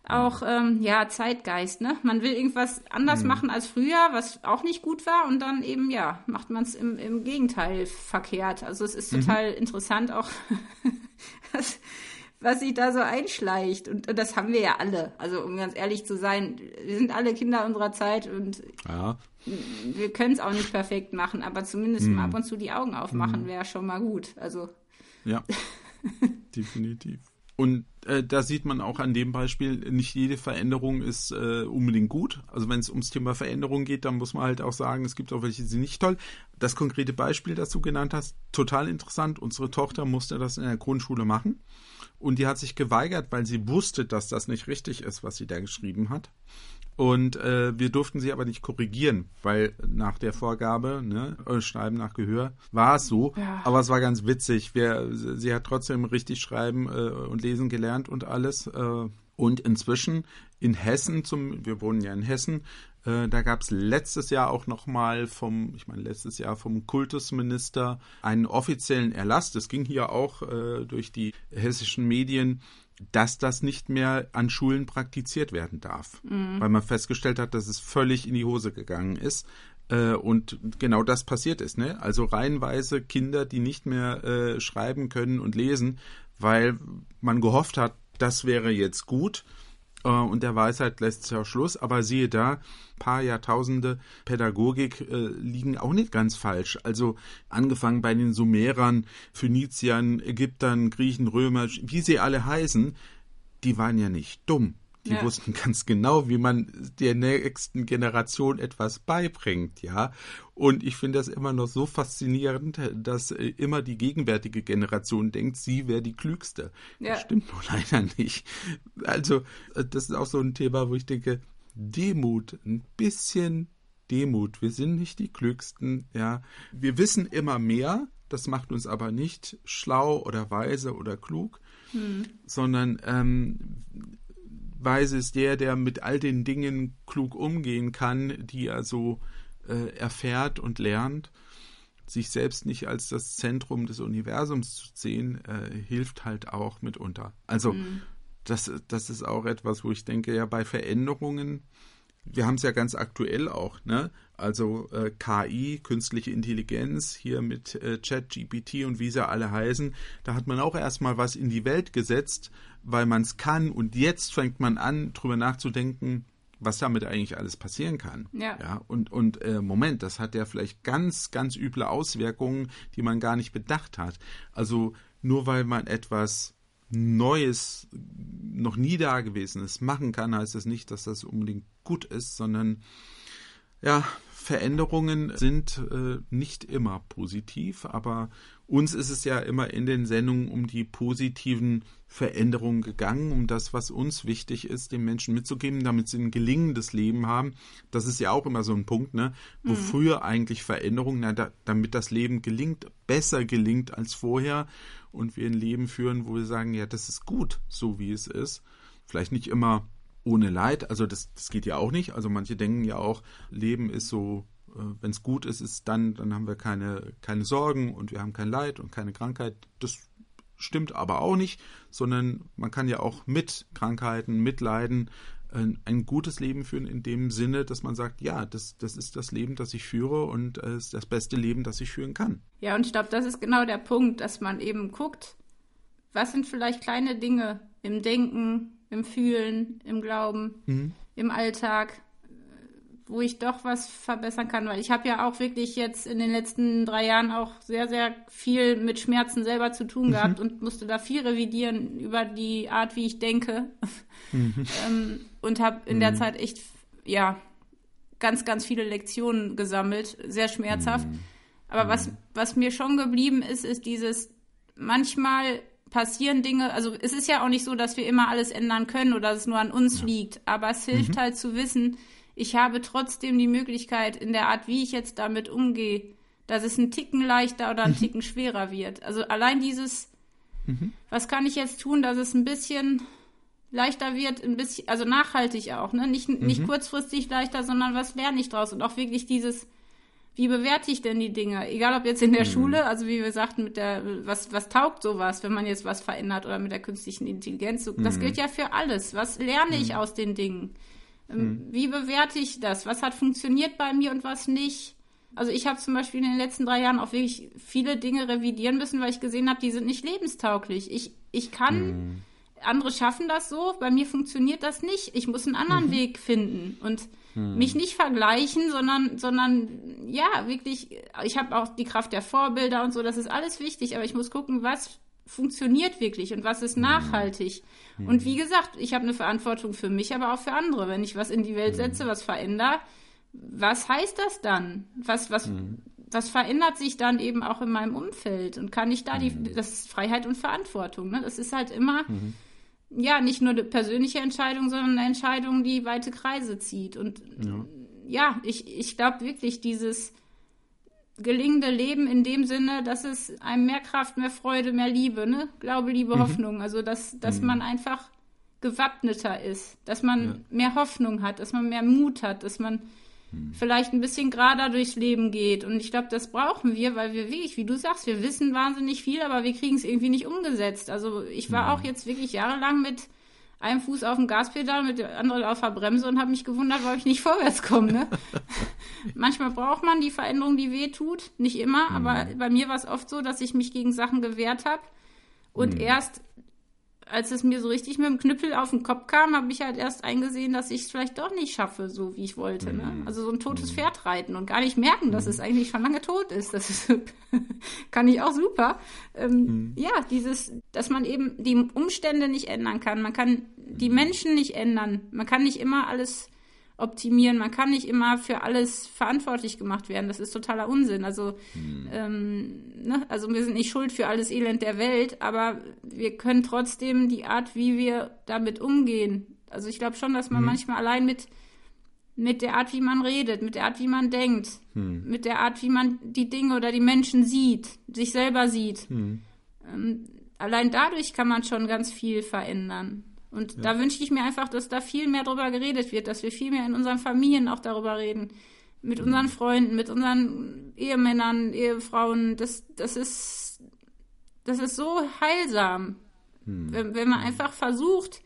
auch ähm, ja Zeitgeist. Ne? Man will irgendwas anders mhm. machen als früher, was auch nicht gut war, und dann eben ja macht man es im, im Gegenteil verkehrt. Also es ist mhm. total mhm. interessant auch, was, was sich da so einschleicht. Und, und das haben wir ja alle. Also um ganz ehrlich zu sein, wir sind alle Kinder unserer Zeit und ja. wir können es auch nicht perfekt machen, aber zumindest mhm. ab und zu die Augen aufmachen mhm. wäre schon mal gut. Also ja, definitiv. Und äh, da sieht man auch an dem Beispiel, nicht jede Veränderung ist äh, unbedingt gut. Also wenn es ums Thema Veränderung geht, dann muss man halt auch sagen, es gibt auch welche, die sind nicht toll. Das konkrete Beispiel, das du genannt hast, total interessant. Unsere Tochter musste das in der Grundschule machen. Und die hat sich geweigert, weil sie wusste, dass das nicht richtig ist, was sie da geschrieben hat. Und äh, wir durften sie aber nicht korrigieren, weil nach der Vorgabe, ne, äh, Schreiben nach Gehör, war es so. Ja. Aber es war ganz witzig. Wir, sie hat trotzdem richtig schreiben äh, und lesen gelernt und alles. Äh, und inzwischen in Hessen, zum, wir wohnen ja in Hessen, äh, da gab es letztes Jahr auch nochmal vom, ich meine letztes Jahr vom Kultusminister einen offiziellen Erlass. Das ging hier auch äh, durch die hessischen Medien, dass das nicht mehr an Schulen praktiziert werden darf, mhm. weil man festgestellt hat, dass es völlig in die Hose gegangen ist. Äh, und genau das passiert ist, ne? Also reihenweise Kinder, die nicht mehr äh, schreiben können und lesen, weil man gehofft hat, das wäre jetzt gut äh, und der Weisheit auch Schluss. Aber siehe da, paar Jahrtausende Pädagogik äh, liegen auch nicht ganz falsch. Also angefangen bei den Sumerern, Phöniziern, Ägyptern, Griechen, Römer, wie sie alle heißen, die waren ja nicht dumm. Die ja. wussten ganz genau, wie man der nächsten Generation etwas beibringt, ja. Und ich finde das immer noch so faszinierend, dass äh, immer die gegenwärtige Generation denkt, sie wäre die klügste. Ja. Das stimmt nur leider nicht. Also, äh, das ist auch so ein Thema, wo ich denke, Demut, ein bisschen Demut. Wir sind nicht die klügsten, ja. Wir wissen immer mehr, das macht uns aber nicht schlau oder weise oder klug, hm. sondern ähm, weise ist der, der mit all den Dingen klug umgehen kann, die er so äh, erfährt und lernt. Sich selbst nicht als das Zentrum des Universums zu sehen, äh, hilft halt auch mitunter. Also mhm. das, das ist auch etwas, wo ich denke, ja, bei Veränderungen, wir haben es ja ganz aktuell auch, ne? Also äh, KI, künstliche Intelligenz, hier mit äh, ChatGPT und wie sie alle heißen, da hat man auch erstmal was in die Welt gesetzt, weil man es kann und jetzt fängt man an, drüber nachzudenken, was damit eigentlich alles passieren kann. Ja. ja und und äh, Moment, das hat ja vielleicht ganz, ganz üble Auswirkungen, die man gar nicht bedacht hat. Also nur weil man etwas Neues, noch nie Dagewesenes machen kann, heißt das nicht, dass das unbedingt gut ist, sondern ja, Veränderungen sind äh, nicht immer positiv, aber uns ist es ja immer in den Sendungen um die positiven Veränderungen gegangen, um das, was uns wichtig ist, den Menschen mitzugeben, damit sie ein gelingendes Leben haben. Das ist ja auch immer so ein Punkt, ne? Wofür mhm. eigentlich Veränderung? Na, da, damit das Leben gelingt, besser gelingt als vorher und wir ein Leben führen, wo wir sagen, ja, das ist gut, so wie es ist. Vielleicht nicht immer ohne Leid, also das, das geht ja auch nicht. Also manche denken ja auch, Leben ist so äh, wenn es gut ist, ist dann, dann haben wir keine, keine Sorgen und wir haben kein Leid und keine Krankheit. Das stimmt aber auch nicht, sondern man kann ja auch mit Krankheiten, mit Leiden ein, ein gutes Leben führen in dem Sinne, dass man sagt, ja, das, das ist das Leben, das ich führe und äh, ist das beste Leben, das ich führen kann. Ja, und ich glaube, das ist genau der Punkt, dass man eben guckt, was sind vielleicht kleine Dinge im Denken, im Fühlen, im Glauben, mhm. im Alltag, wo ich doch was verbessern kann, weil ich habe ja auch wirklich jetzt in den letzten drei Jahren auch sehr, sehr viel mit Schmerzen selber zu tun mhm. gehabt und musste da viel revidieren über die Art, wie ich denke mhm. ähm, und habe in mhm. der Zeit echt, ja, ganz, ganz viele Lektionen gesammelt, sehr schmerzhaft. Mhm. Aber was, mhm. was mir schon geblieben ist, ist dieses, manchmal passieren Dinge, also es ist ja auch nicht so, dass wir immer alles ändern können oder dass es nur an uns ja. liegt, aber es hilft mhm. halt zu wissen, ich habe trotzdem die Möglichkeit, in der Art, wie ich jetzt damit umgehe, dass es ein Ticken leichter oder ein mhm. Ticken schwerer wird. Also allein dieses, mhm. was kann ich jetzt tun, dass es ein bisschen leichter wird, ein bisschen, also nachhaltig auch, ne? Nicht, mhm. nicht kurzfristig leichter, sondern was lerne ich draus? Und auch wirklich dieses, wie bewerte ich denn die Dinge? Egal ob jetzt in der mhm. Schule, also wie wir sagten, mit der, was, was taugt sowas, wenn man jetzt was verändert oder mit der künstlichen Intelligenz? So, mhm. Das gilt ja für alles. Was lerne ich mhm. aus den Dingen? Ähm, mhm. Wie bewerte ich das? Was hat funktioniert bei mir und was nicht? Also ich habe zum Beispiel in den letzten drei Jahren auch wirklich viele Dinge revidieren müssen, weil ich gesehen habe, die sind nicht lebenstauglich. Ich, ich kann, mhm. andere schaffen das so, bei mir funktioniert das nicht. Ich muss einen anderen. Weg finden und mhm. mich nicht vergleichen, sondern, sondern ja, wirklich, ich habe auch die Kraft der Vorbilder und so, das ist alles wichtig, aber ich muss gucken, was funktioniert wirklich und was ist mhm. nachhaltig. Mhm. Und wie gesagt, ich habe eine Verantwortung für mich, aber auch für andere. Wenn ich was in die Welt mhm. setze, was verändere, was heißt das dann? Was, was, mhm. was verändert sich dann eben auch in meinem Umfeld? Und kann ich da die, das ist Freiheit und Verantwortung, ne? Das ist halt immer, mhm. Ja, nicht nur eine persönliche Entscheidung, sondern eine Entscheidung, die weite Kreise zieht. Und ja, ja ich, ich glaube wirklich, dieses gelingende Leben in dem Sinne, dass es einem mehr Kraft, mehr Freude, mehr Liebe, ne? Glaube, Liebe, mhm. Hoffnung. Also, dass, dass mhm. man einfach gewappneter ist, dass man ja. mehr Hoffnung hat, dass man mehr Mut hat, dass man vielleicht ein bisschen gerader durchs Leben geht. Und ich glaube, das brauchen wir, weil wir wirklich, wie du sagst, wir wissen wahnsinnig viel, aber wir kriegen es irgendwie nicht umgesetzt. Also ich war auch jetzt wirklich jahrelang mit einem Fuß auf dem Gaspedal, mit dem anderen auf der Bremse und habe mich gewundert, warum ich nicht vorwärts komme. Ne? Manchmal braucht man die Veränderung, die weh tut. Nicht immer, mhm. aber bei mir war es oft so, dass ich mich gegen Sachen gewehrt habe und mhm. erst als es mir so richtig mit dem Knüppel auf den Kopf kam, habe ich halt erst eingesehen, dass ich es vielleicht doch nicht schaffe, so wie ich wollte. Ne? Mhm. Also so ein totes mhm. Pferd reiten und gar nicht merken, dass mhm. es eigentlich schon lange tot ist. Das ist, kann ich auch super. Ähm, mhm. Ja, dieses, dass man eben die Umstände nicht ändern kann. Man kann die mhm. Menschen nicht ändern. Man kann nicht immer alles optimieren. Man kann nicht immer für alles verantwortlich gemacht werden. Das ist totaler Unsinn. Also, hm. ähm, ne? also wir sind nicht schuld für alles Elend der Welt, aber wir können trotzdem die Art, wie wir damit umgehen. Also ich glaube schon, dass man hm. manchmal allein mit mit der Art, wie man redet, mit der Art, wie man denkt, hm. mit der Art, wie man die Dinge oder die Menschen sieht, sich selber sieht. Hm. Ähm, allein dadurch kann man schon ganz viel verändern. Und ja. da wünsche ich mir einfach, dass da viel mehr drüber geredet wird, dass wir viel mehr in unseren Familien auch darüber reden. Mit mhm. unseren Freunden, mit unseren Ehemännern, Ehefrauen. Das, das ist, das ist so heilsam. Mhm. Wenn, wenn man mhm. einfach versucht,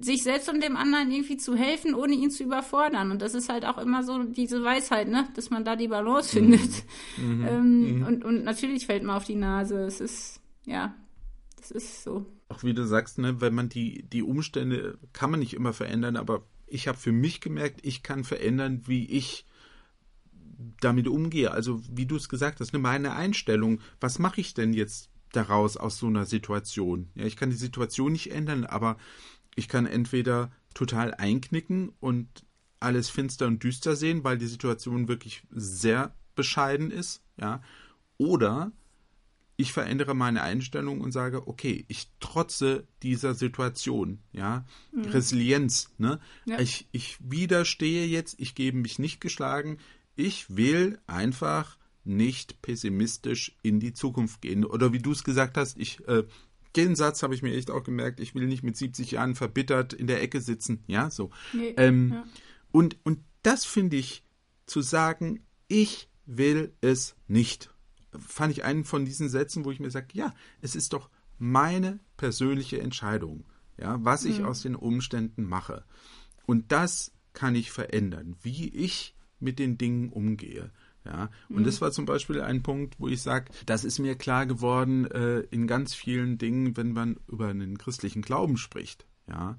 sich selbst und dem anderen irgendwie zu helfen, ohne ihn zu überfordern. Und das ist halt auch immer so diese Weisheit, ne? dass man da die Balance mhm. findet. Mhm. Ähm, mhm. Und, und natürlich fällt man auf die Nase. Es ist, ja, das ist so auch wie du sagst, ne, wenn man die, die Umstände kann man nicht immer verändern, aber ich habe für mich gemerkt, ich kann verändern, wie ich damit umgehe. Also wie du es gesagt hast, ne, meine Einstellung, was mache ich denn jetzt daraus aus so einer Situation? Ja, ich kann die Situation nicht ändern, aber ich kann entweder total einknicken und alles finster und düster sehen, weil die Situation wirklich sehr bescheiden ist, ja, oder ich verändere meine Einstellung und sage, okay, ich trotze dieser Situation, ja, mhm. Resilienz, ne? Ja. Ich, ich widerstehe jetzt, ich gebe mich nicht geschlagen, ich will einfach nicht pessimistisch in die Zukunft gehen. Oder wie du es gesagt hast, ich, äh, den Satz habe ich mir echt auch gemerkt, ich will nicht mit 70 Jahren verbittert in der Ecke sitzen, ja, so. Nee, ähm, ja. Und, und das finde ich zu sagen, ich will es nicht fand ich einen von diesen Sätzen, wo ich mir sage, ja, es ist doch meine persönliche Entscheidung, ja, was ich mhm. aus den Umständen mache. Und das kann ich verändern, wie ich mit den Dingen umgehe. Ja, und mhm. das war zum Beispiel ein Punkt, wo ich sage, das ist mir klar geworden äh, in ganz vielen Dingen, wenn man über einen christlichen Glauben spricht. Ja,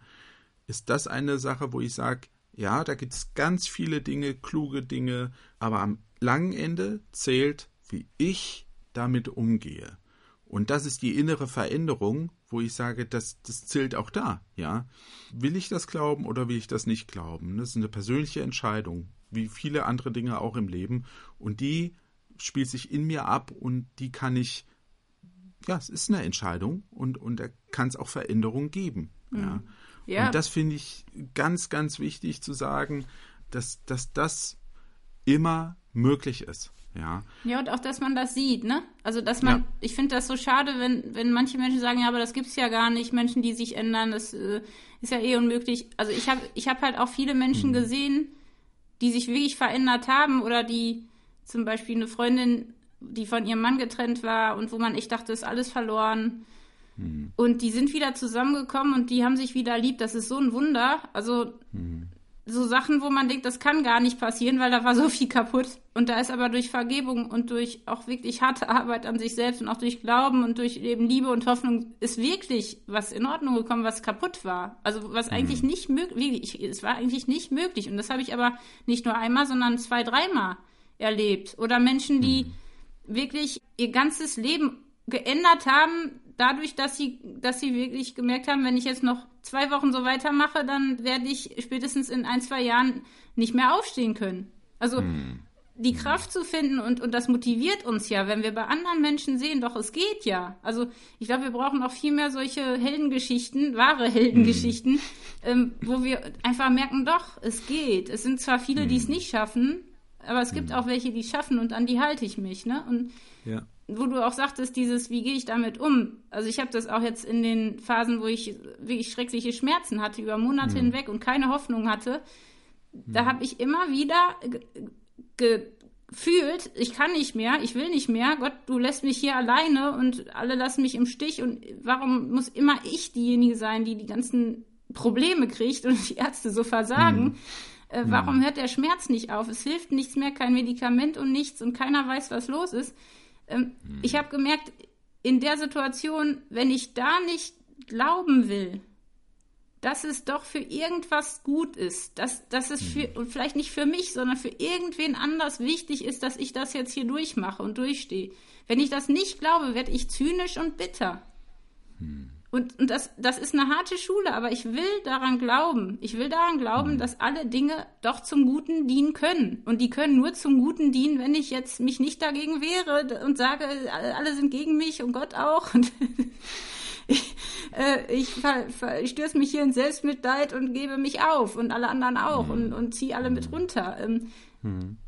ist das eine Sache, wo ich sage, ja, da gibt es ganz viele Dinge, kluge Dinge, aber am langen Ende zählt wie ich damit umgehe. Und das ist die innere Veränderung, wo ich sage, das, das zählt auch da, ja. Will ich das glauben oder will ich das nicht glauben? Das ist eine persönliche Entscheidung, wie viele andere Dinge auch im Leben. Und die spielt sich in mir ab und die kann ich, ja, es ist eine Entscheidung und, und da kann es auch Veränderungen geben, mhm. ja. ja. Und das finde ich ganz, ganz wichtig zu sagen, dass, dass das immer möglich ist. Ja. Ja, und auch, dass man das sieht, ne? Also, dass man, Ja. ich finde das so schade, wenn, wenn manche Menschen sagen, ja, aber das gibt's ja gar nicht, Menschen, die sich ändern, das äh, ist ja eh unmöglich. Also, ich habe ich hab halt auch viele Menschen gesehen, die sich wirklich verändert haben oder die zum Beispiel eine Freundin, die von ihrem Mann getrennt war und wo man echt dachte, ist alles verloren. Und die sind wieder zusammengekommen und die haben sich wieder lieb. Das ist so ein Wunder. Also so Sachen, wo man denkt, das kann gar nicht passieren, weil da war so viel kaputt. Und da ist aber durch Vergebung und durch auch wirklich harte Arbeit an sich selbst und auch durch Glauben und durch eben Liebe und Hoffnung ist wirklich was in Ordnung gekommen, was kaputt war. Also was eigentlich nicht möglich, es war eigentlich nicht möglich. Und das habe ich aber nicht nur einmal, sondern zwei, dreimal erlebt. Oder Menschen, die wirklich ihr ganzes Leben geändert haben, dadurch, dass sie, dass sie wirklich gemerkt haben, wenn ich jetzt noch zwei Wochen so weitermache, dann werde ich spätestens in ein, zwei Jahren nicht mehr aufstehen können. Also die Kraft zu finden und, und das motiviert uns ja, wenn wir bei anderen Menschen sehen, doch es geht ja. Also ich glaube, wir brauchen auch viel mehr solche Heldengeschichten, wahre Heldengeschichten, ähm, wo wir einfach merken, doch, es geht. Es sind zwar viele, die es nicht schaffen, aber es gibt auch welche, die schaffen und an die halte ich mich. Ne? Und Ja. wo du auch sagtest, dieses, wie gehe ich damit um? Also ich habe das auch jetzt in den Phasen, wo ich wirklich schreckliche Schmerzen hatte, über Monate hinweg und keine Hoffnung hatte, da habe ich immer wieder ge- gefühlt, ich kann nicht mehr, ich will nicht mehr, Gott, du lässt mich hier alleine und alle lassen mich im Stich und warum muss immer ich diejenige sein, die die ganzen Probleme kriegt und die Ärzte so versagen? Äh, warum hört der Schmerz nicht auf? Es hilft nichts mehr, kein Medikament und nichts und keiner weiß, was los ist. Ähm, Ich habe gemerkt, in der Situation, wenn ich da nicht glauben will, dass es doch für irgendwas gut ist, dass, dass es für, und vielleicht nicht für mich, sondern für irgendwen anders wichtig ist, dass ich das jetzt hier durchmache und durchstehe. Wenn ich das nicht glaube, werde ich zynisch und bitter. Und, und das, das ist eine harte Schule, aber ich will daran glauben. Ich will daran glauben, dass alle Dinge doch zum Guten dienen können. Und die können nur zum Guten dienen, wenn ich jetzt mich nicht dagegen wehre und sage, alle sind gegen mich und Gott auch. Und ich, äh, ich, ver, ver, ich stürze mich hier in Selbstmitleid und gebe mich auf und alle anderen auch und, und ziehe alle mit runter. Ähm,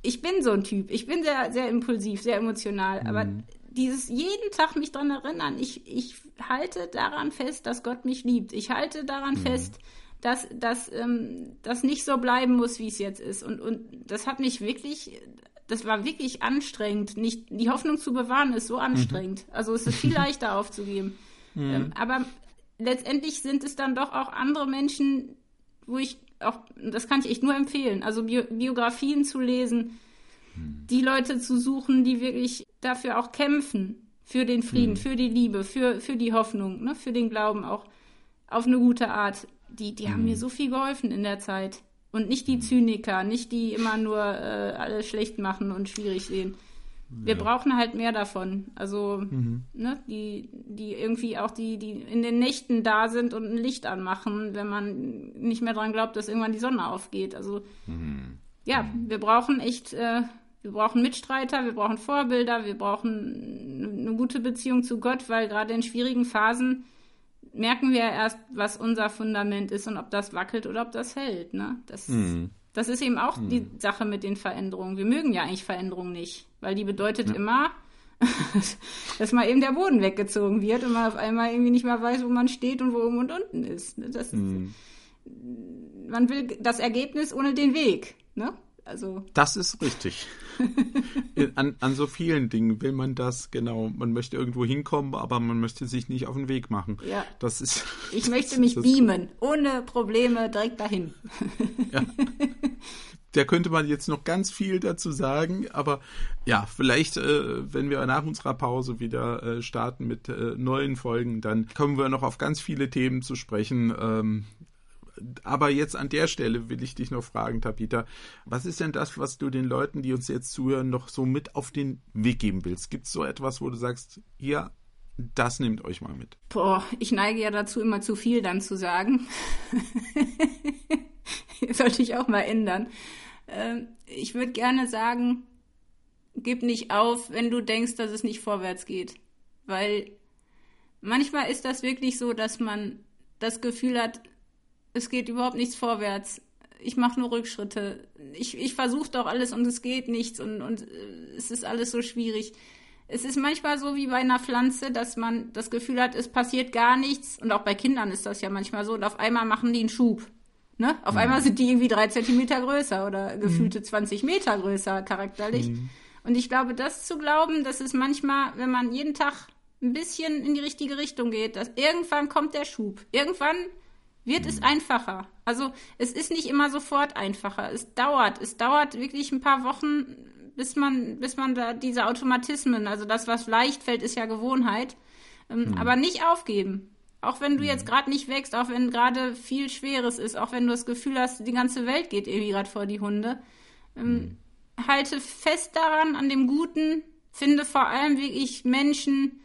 Ich bin so ein Typ. Ich bin sehr, sehr impulsiv, sehr emotional. Aber dieses jeden Tag mich dran erinnern, ich, ich halte daran fest, dass Gott mich liebt. Ich halte daran fest, dass, dass ähm, das nicht so bleiben muss, wie es jetzt ist. Und, und das hat mich wirklich, das war wirklich anstrengend. Nicht, die Hoffnung zu bewahren ist so anstrengend. Also es ist viel leichter aufzugeben. Ähm, aber letztendlich sind es dann doch auch andere Menschen, wo ich auch, das kann ich echt nur empfehlen, also Bio Biografien zu lesen, die Leute zu suchen, die wirklich dafür auch kämpfen, für den Frieden, für die Liebe, für, für die Hoffnung, ne, für den Glauben auch auf eine gute Art. Die, die haben mir so viel geholfen in der Zeit. Und nicht die Zyniker, nicht die immer nur äh, alles schlecht machen und schwierig sehen. Wir brauchen halt mehr davon. Also, ne, die, die irgendwie auch die, die in den Nächten da sind und ein Licht anmachen, wenn man nicht mehr dran glaubt, dass irgendwann die Sonne aufgeht. Also, ja, wir brauchen echt, äh, wir brauchen Mitstreiter, wir brauchen Vorbilder, wir brauchen eine gute Beziehung zu Gott, weil gerade in schwierigen Phasen merken wir ja erst, was unser Fundament ist und ob das wackelt oder ob das hält. Ne? Das, das ist eben auch die Sache mit den Veränderungen. Wir mögen ja eigentlich Veränderungen nicht, weil die bedeutet immer, dass mal eben der Boden weggezogen wird und man auf einmal irgendwie nicht mehr weiß, wo man steht und wo oben und unten ist. Ne? Das, Man will das Ergebnis ohne den Weg. Ne? Also Das ist richtig. An, an so vielen Dingen will man das, genau. Man möchte irgendwo hinkommen, aber man möchte sich nicht auf den Weg machen. Ja. Das ist. ich möchte mich beamen, ohne Probleme direkt dahin. Da könnte man jetzt noch ganz viel dazu sagen, aber ja, vielleicht, äh, wenn wir nach unserer Pause wieder äh, starten mit äh, neuen Folgen, dann kommen wir noch auf ganz viele Themen zu sprechen. Ähm, aber jetzt an der Stelle will ich dich noch fragen, Tabitha, was ist denn das, was du den Leuten, die uns jetzt zuhören, noch so mit auf den Weg geben willst? Gibt es so etwas, wo du sagst, ja, das nehmt euch mal mit? Boah, ich neige ja dazu, immer zu viel dann zu sagen. Sollte ich auch mal ändern. Ähm, ich würde gerne sagen, gib nicht auf, wenn du denkst, dass es nicht vorwärts geht. Weil manchmal ist das wirklich so, dass man das Gefühl hat, es geht überhaupt nichts vorwärts. ich mache nur Rückschritte. Ich, ich versuche doch alles und es geht nichts und, und äh, es ist alles so schwierig. Es ist manchmal so wie bei einer Pflanze, dass man das Gefühl hat, es passiert gar nichts. Und auch bei Kindern ist das ja manchmal so. Und auf einmal machen die einen Schub. Ne? Auf mhm. einmal sind die irgendwie drei Zentimeter größer oder gefühlte mhm. 20 Meter größer charakterlich. Mhm. Und ich glaube, das zu glauben, dass es manchmal, wenn man jeden Tag ein bisschen in die richtige Richtung geht, dass irgendwann kommt der Schub. Irgendwann wird es mhm. einfacher. Also es ist nicht immer sofort einfacher. Es dauert. Es dauert wirklich ein paar Wochen, bis man, bis man da diese Automatismen, also das, was leicht fällt, ist ja Gewohnheit. Ähm, mhm. Aber nicht aufgeben. Auch wenn du mhm. jetzt gerade nicht wächst, auch wenn gerade viel Schweres ist, auch wenn du das Gefühl hast, die ganze Welt geht irgendwie gerade vor die Hunde. Ähm, mhm. Halte fest daran, an dem Guten. Finde vor allem wirklich Menschen,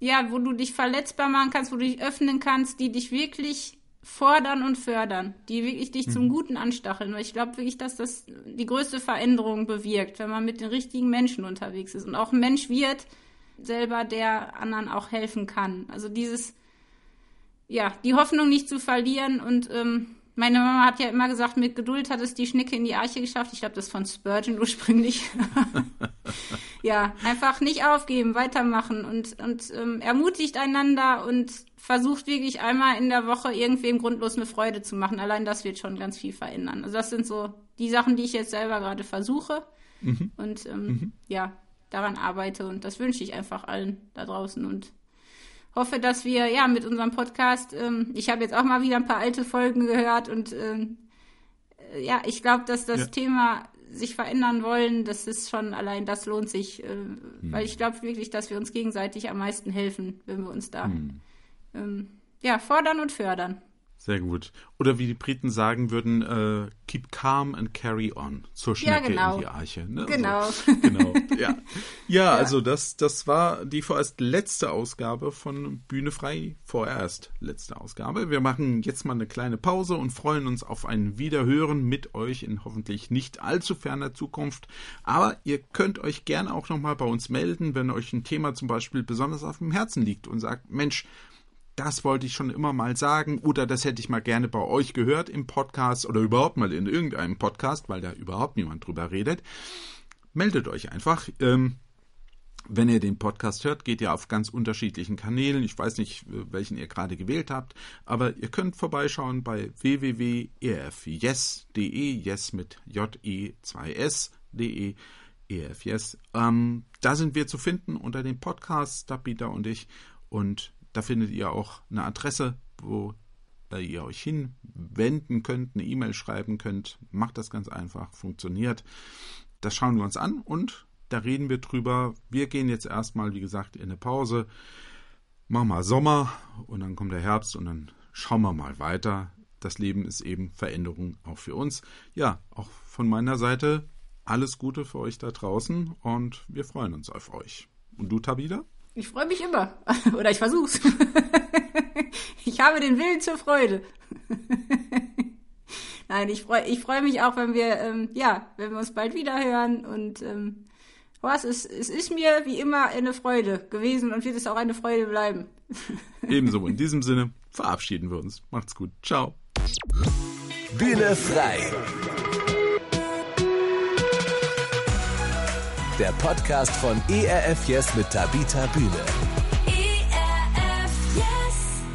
ja, wo du dich verletzbar machen kannst, wo du dich öffnen kannst, die dich wirklich fordern und fördern, die wirklich dich mhm. zum Guten anstacheln. Weil ich glaube wirklich, dass das die größte Veränderung bewirkt, wenn man mit den richtigen Menschen unterwegs ist und auch ein Mensch wird, selber der anderen auch helfen kann. Also dieses, ja, die Hoffnung nicht zu verlieren und ähm, meine Mama hat ja immer gesagt, mit Geduld hat es die Schnicke in die Arche geschafft. Ich glaube, das ist von Spurgeon ursprünglich. ja, einfach nicht aufgeben, weitermachen und, und ähm, ermutigt einander und versucht wirklich einmal in der Woche irgendwem grundlos eine Freude zu machen. Allein das wird schon ganz viel verändern. Also das sind so die Sachen, die ich jetzt selber gerade versuche mhm. und ähm, mhm. ja, daran arbeite. Und das wünsche ich einfach allen da draußen und hoffe, dass wir ja mit unserem Podcast, ähm, ich habe jetzt auch mal wieder ein paar alte Folgen gehört und ähm, äh, ja, ich glaube, dass das ja. Thema sich verändern wollen, das ist schon allein das lohnt sich, äh, hm. weil ich glaube wirklich, dass wir uns gegenseitig am meisten helfen, wenn wir uns da hm. ähm, ja fordern und fördern. Sehr gut. Oder wie die Briten sagen würden, äh, keep calm and carry on. Zur Schnecke ja, genau. in die Arche. Ne? Genau. So, genau. Ja. ja, ja, also das, das war die vorerst letzte Ausgabe von Bühne frei. Vorerst letzte Ausgabe. Wir machen jetzt mal eine kleine Pause und freuen uns auf ein Wiederhören mit euch in hoffentlich nicht allzu ferner Zukunft. Aber ihr könnt euch gerne auch nochmal bei uns melden, wenn euch ein Thema zum Beispiel besonders auf dem Herzen liegt und sagt, Mensch, das wollte ich schon immer mal sagen oder das hätte ich mal gerne bei euch gehört im Podcast oder überhaupt mal in irgendeinem Podcast, weil da überhaupt niemand drüber redet. Meldet euch einfach. Ähm, wenn ihr den Podcast hört, geht ihr auf ganz unterschiedlichen Kanälen. Ich weiß nicht, welchen ihr gerade gewählt habt, aber ihr könnt vorbeischauen bei www.erfyes.de, yes mit J-E-2-S.de, erfyes. Ähm, da sind wir zu finden unter den Podcasts, Tabita und ich. Und da findet ihr auch eine Adresse, wo ihr euch hinwenden könnt, eine E-Mail schreiben könnt. Macht das ganz einfach, funktioniert. Das schauen wir uns an und da reden wir drüber. Wir gehen jetzt erstmal, wie gesagt, in eine Pause. Machen wir Sommer und dann kommt der Herbst und dann schauen wir mal weiter. Das Leben ist eben Veränderung auch für uns. Ja, auch von meiner Seite alles Gute für euch da draußen und wir freuen uns auf euch. Und du, Tabida? Ich freue mich immer. Oder ich versuch's. ich habe den Willen zur Freude. Nein, ich freue ich freu mich auch, wenn wir, ähm, ja, wenn wir uns bald wieder hören. Und ähm, was, es, es ist mir wie immer eine Freude gewesen und wird es auch eine Freude bleiben. Ebenso, in diesem Sinne verabschieden wir uns. Macht's gut. Ciao. Bühne frei. Der Podcast von ERF Yes mit Tabita Bühne. ERF Yes.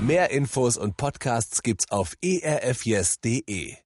Mehr Infos und Podcasts gibt's auf erfyes.de.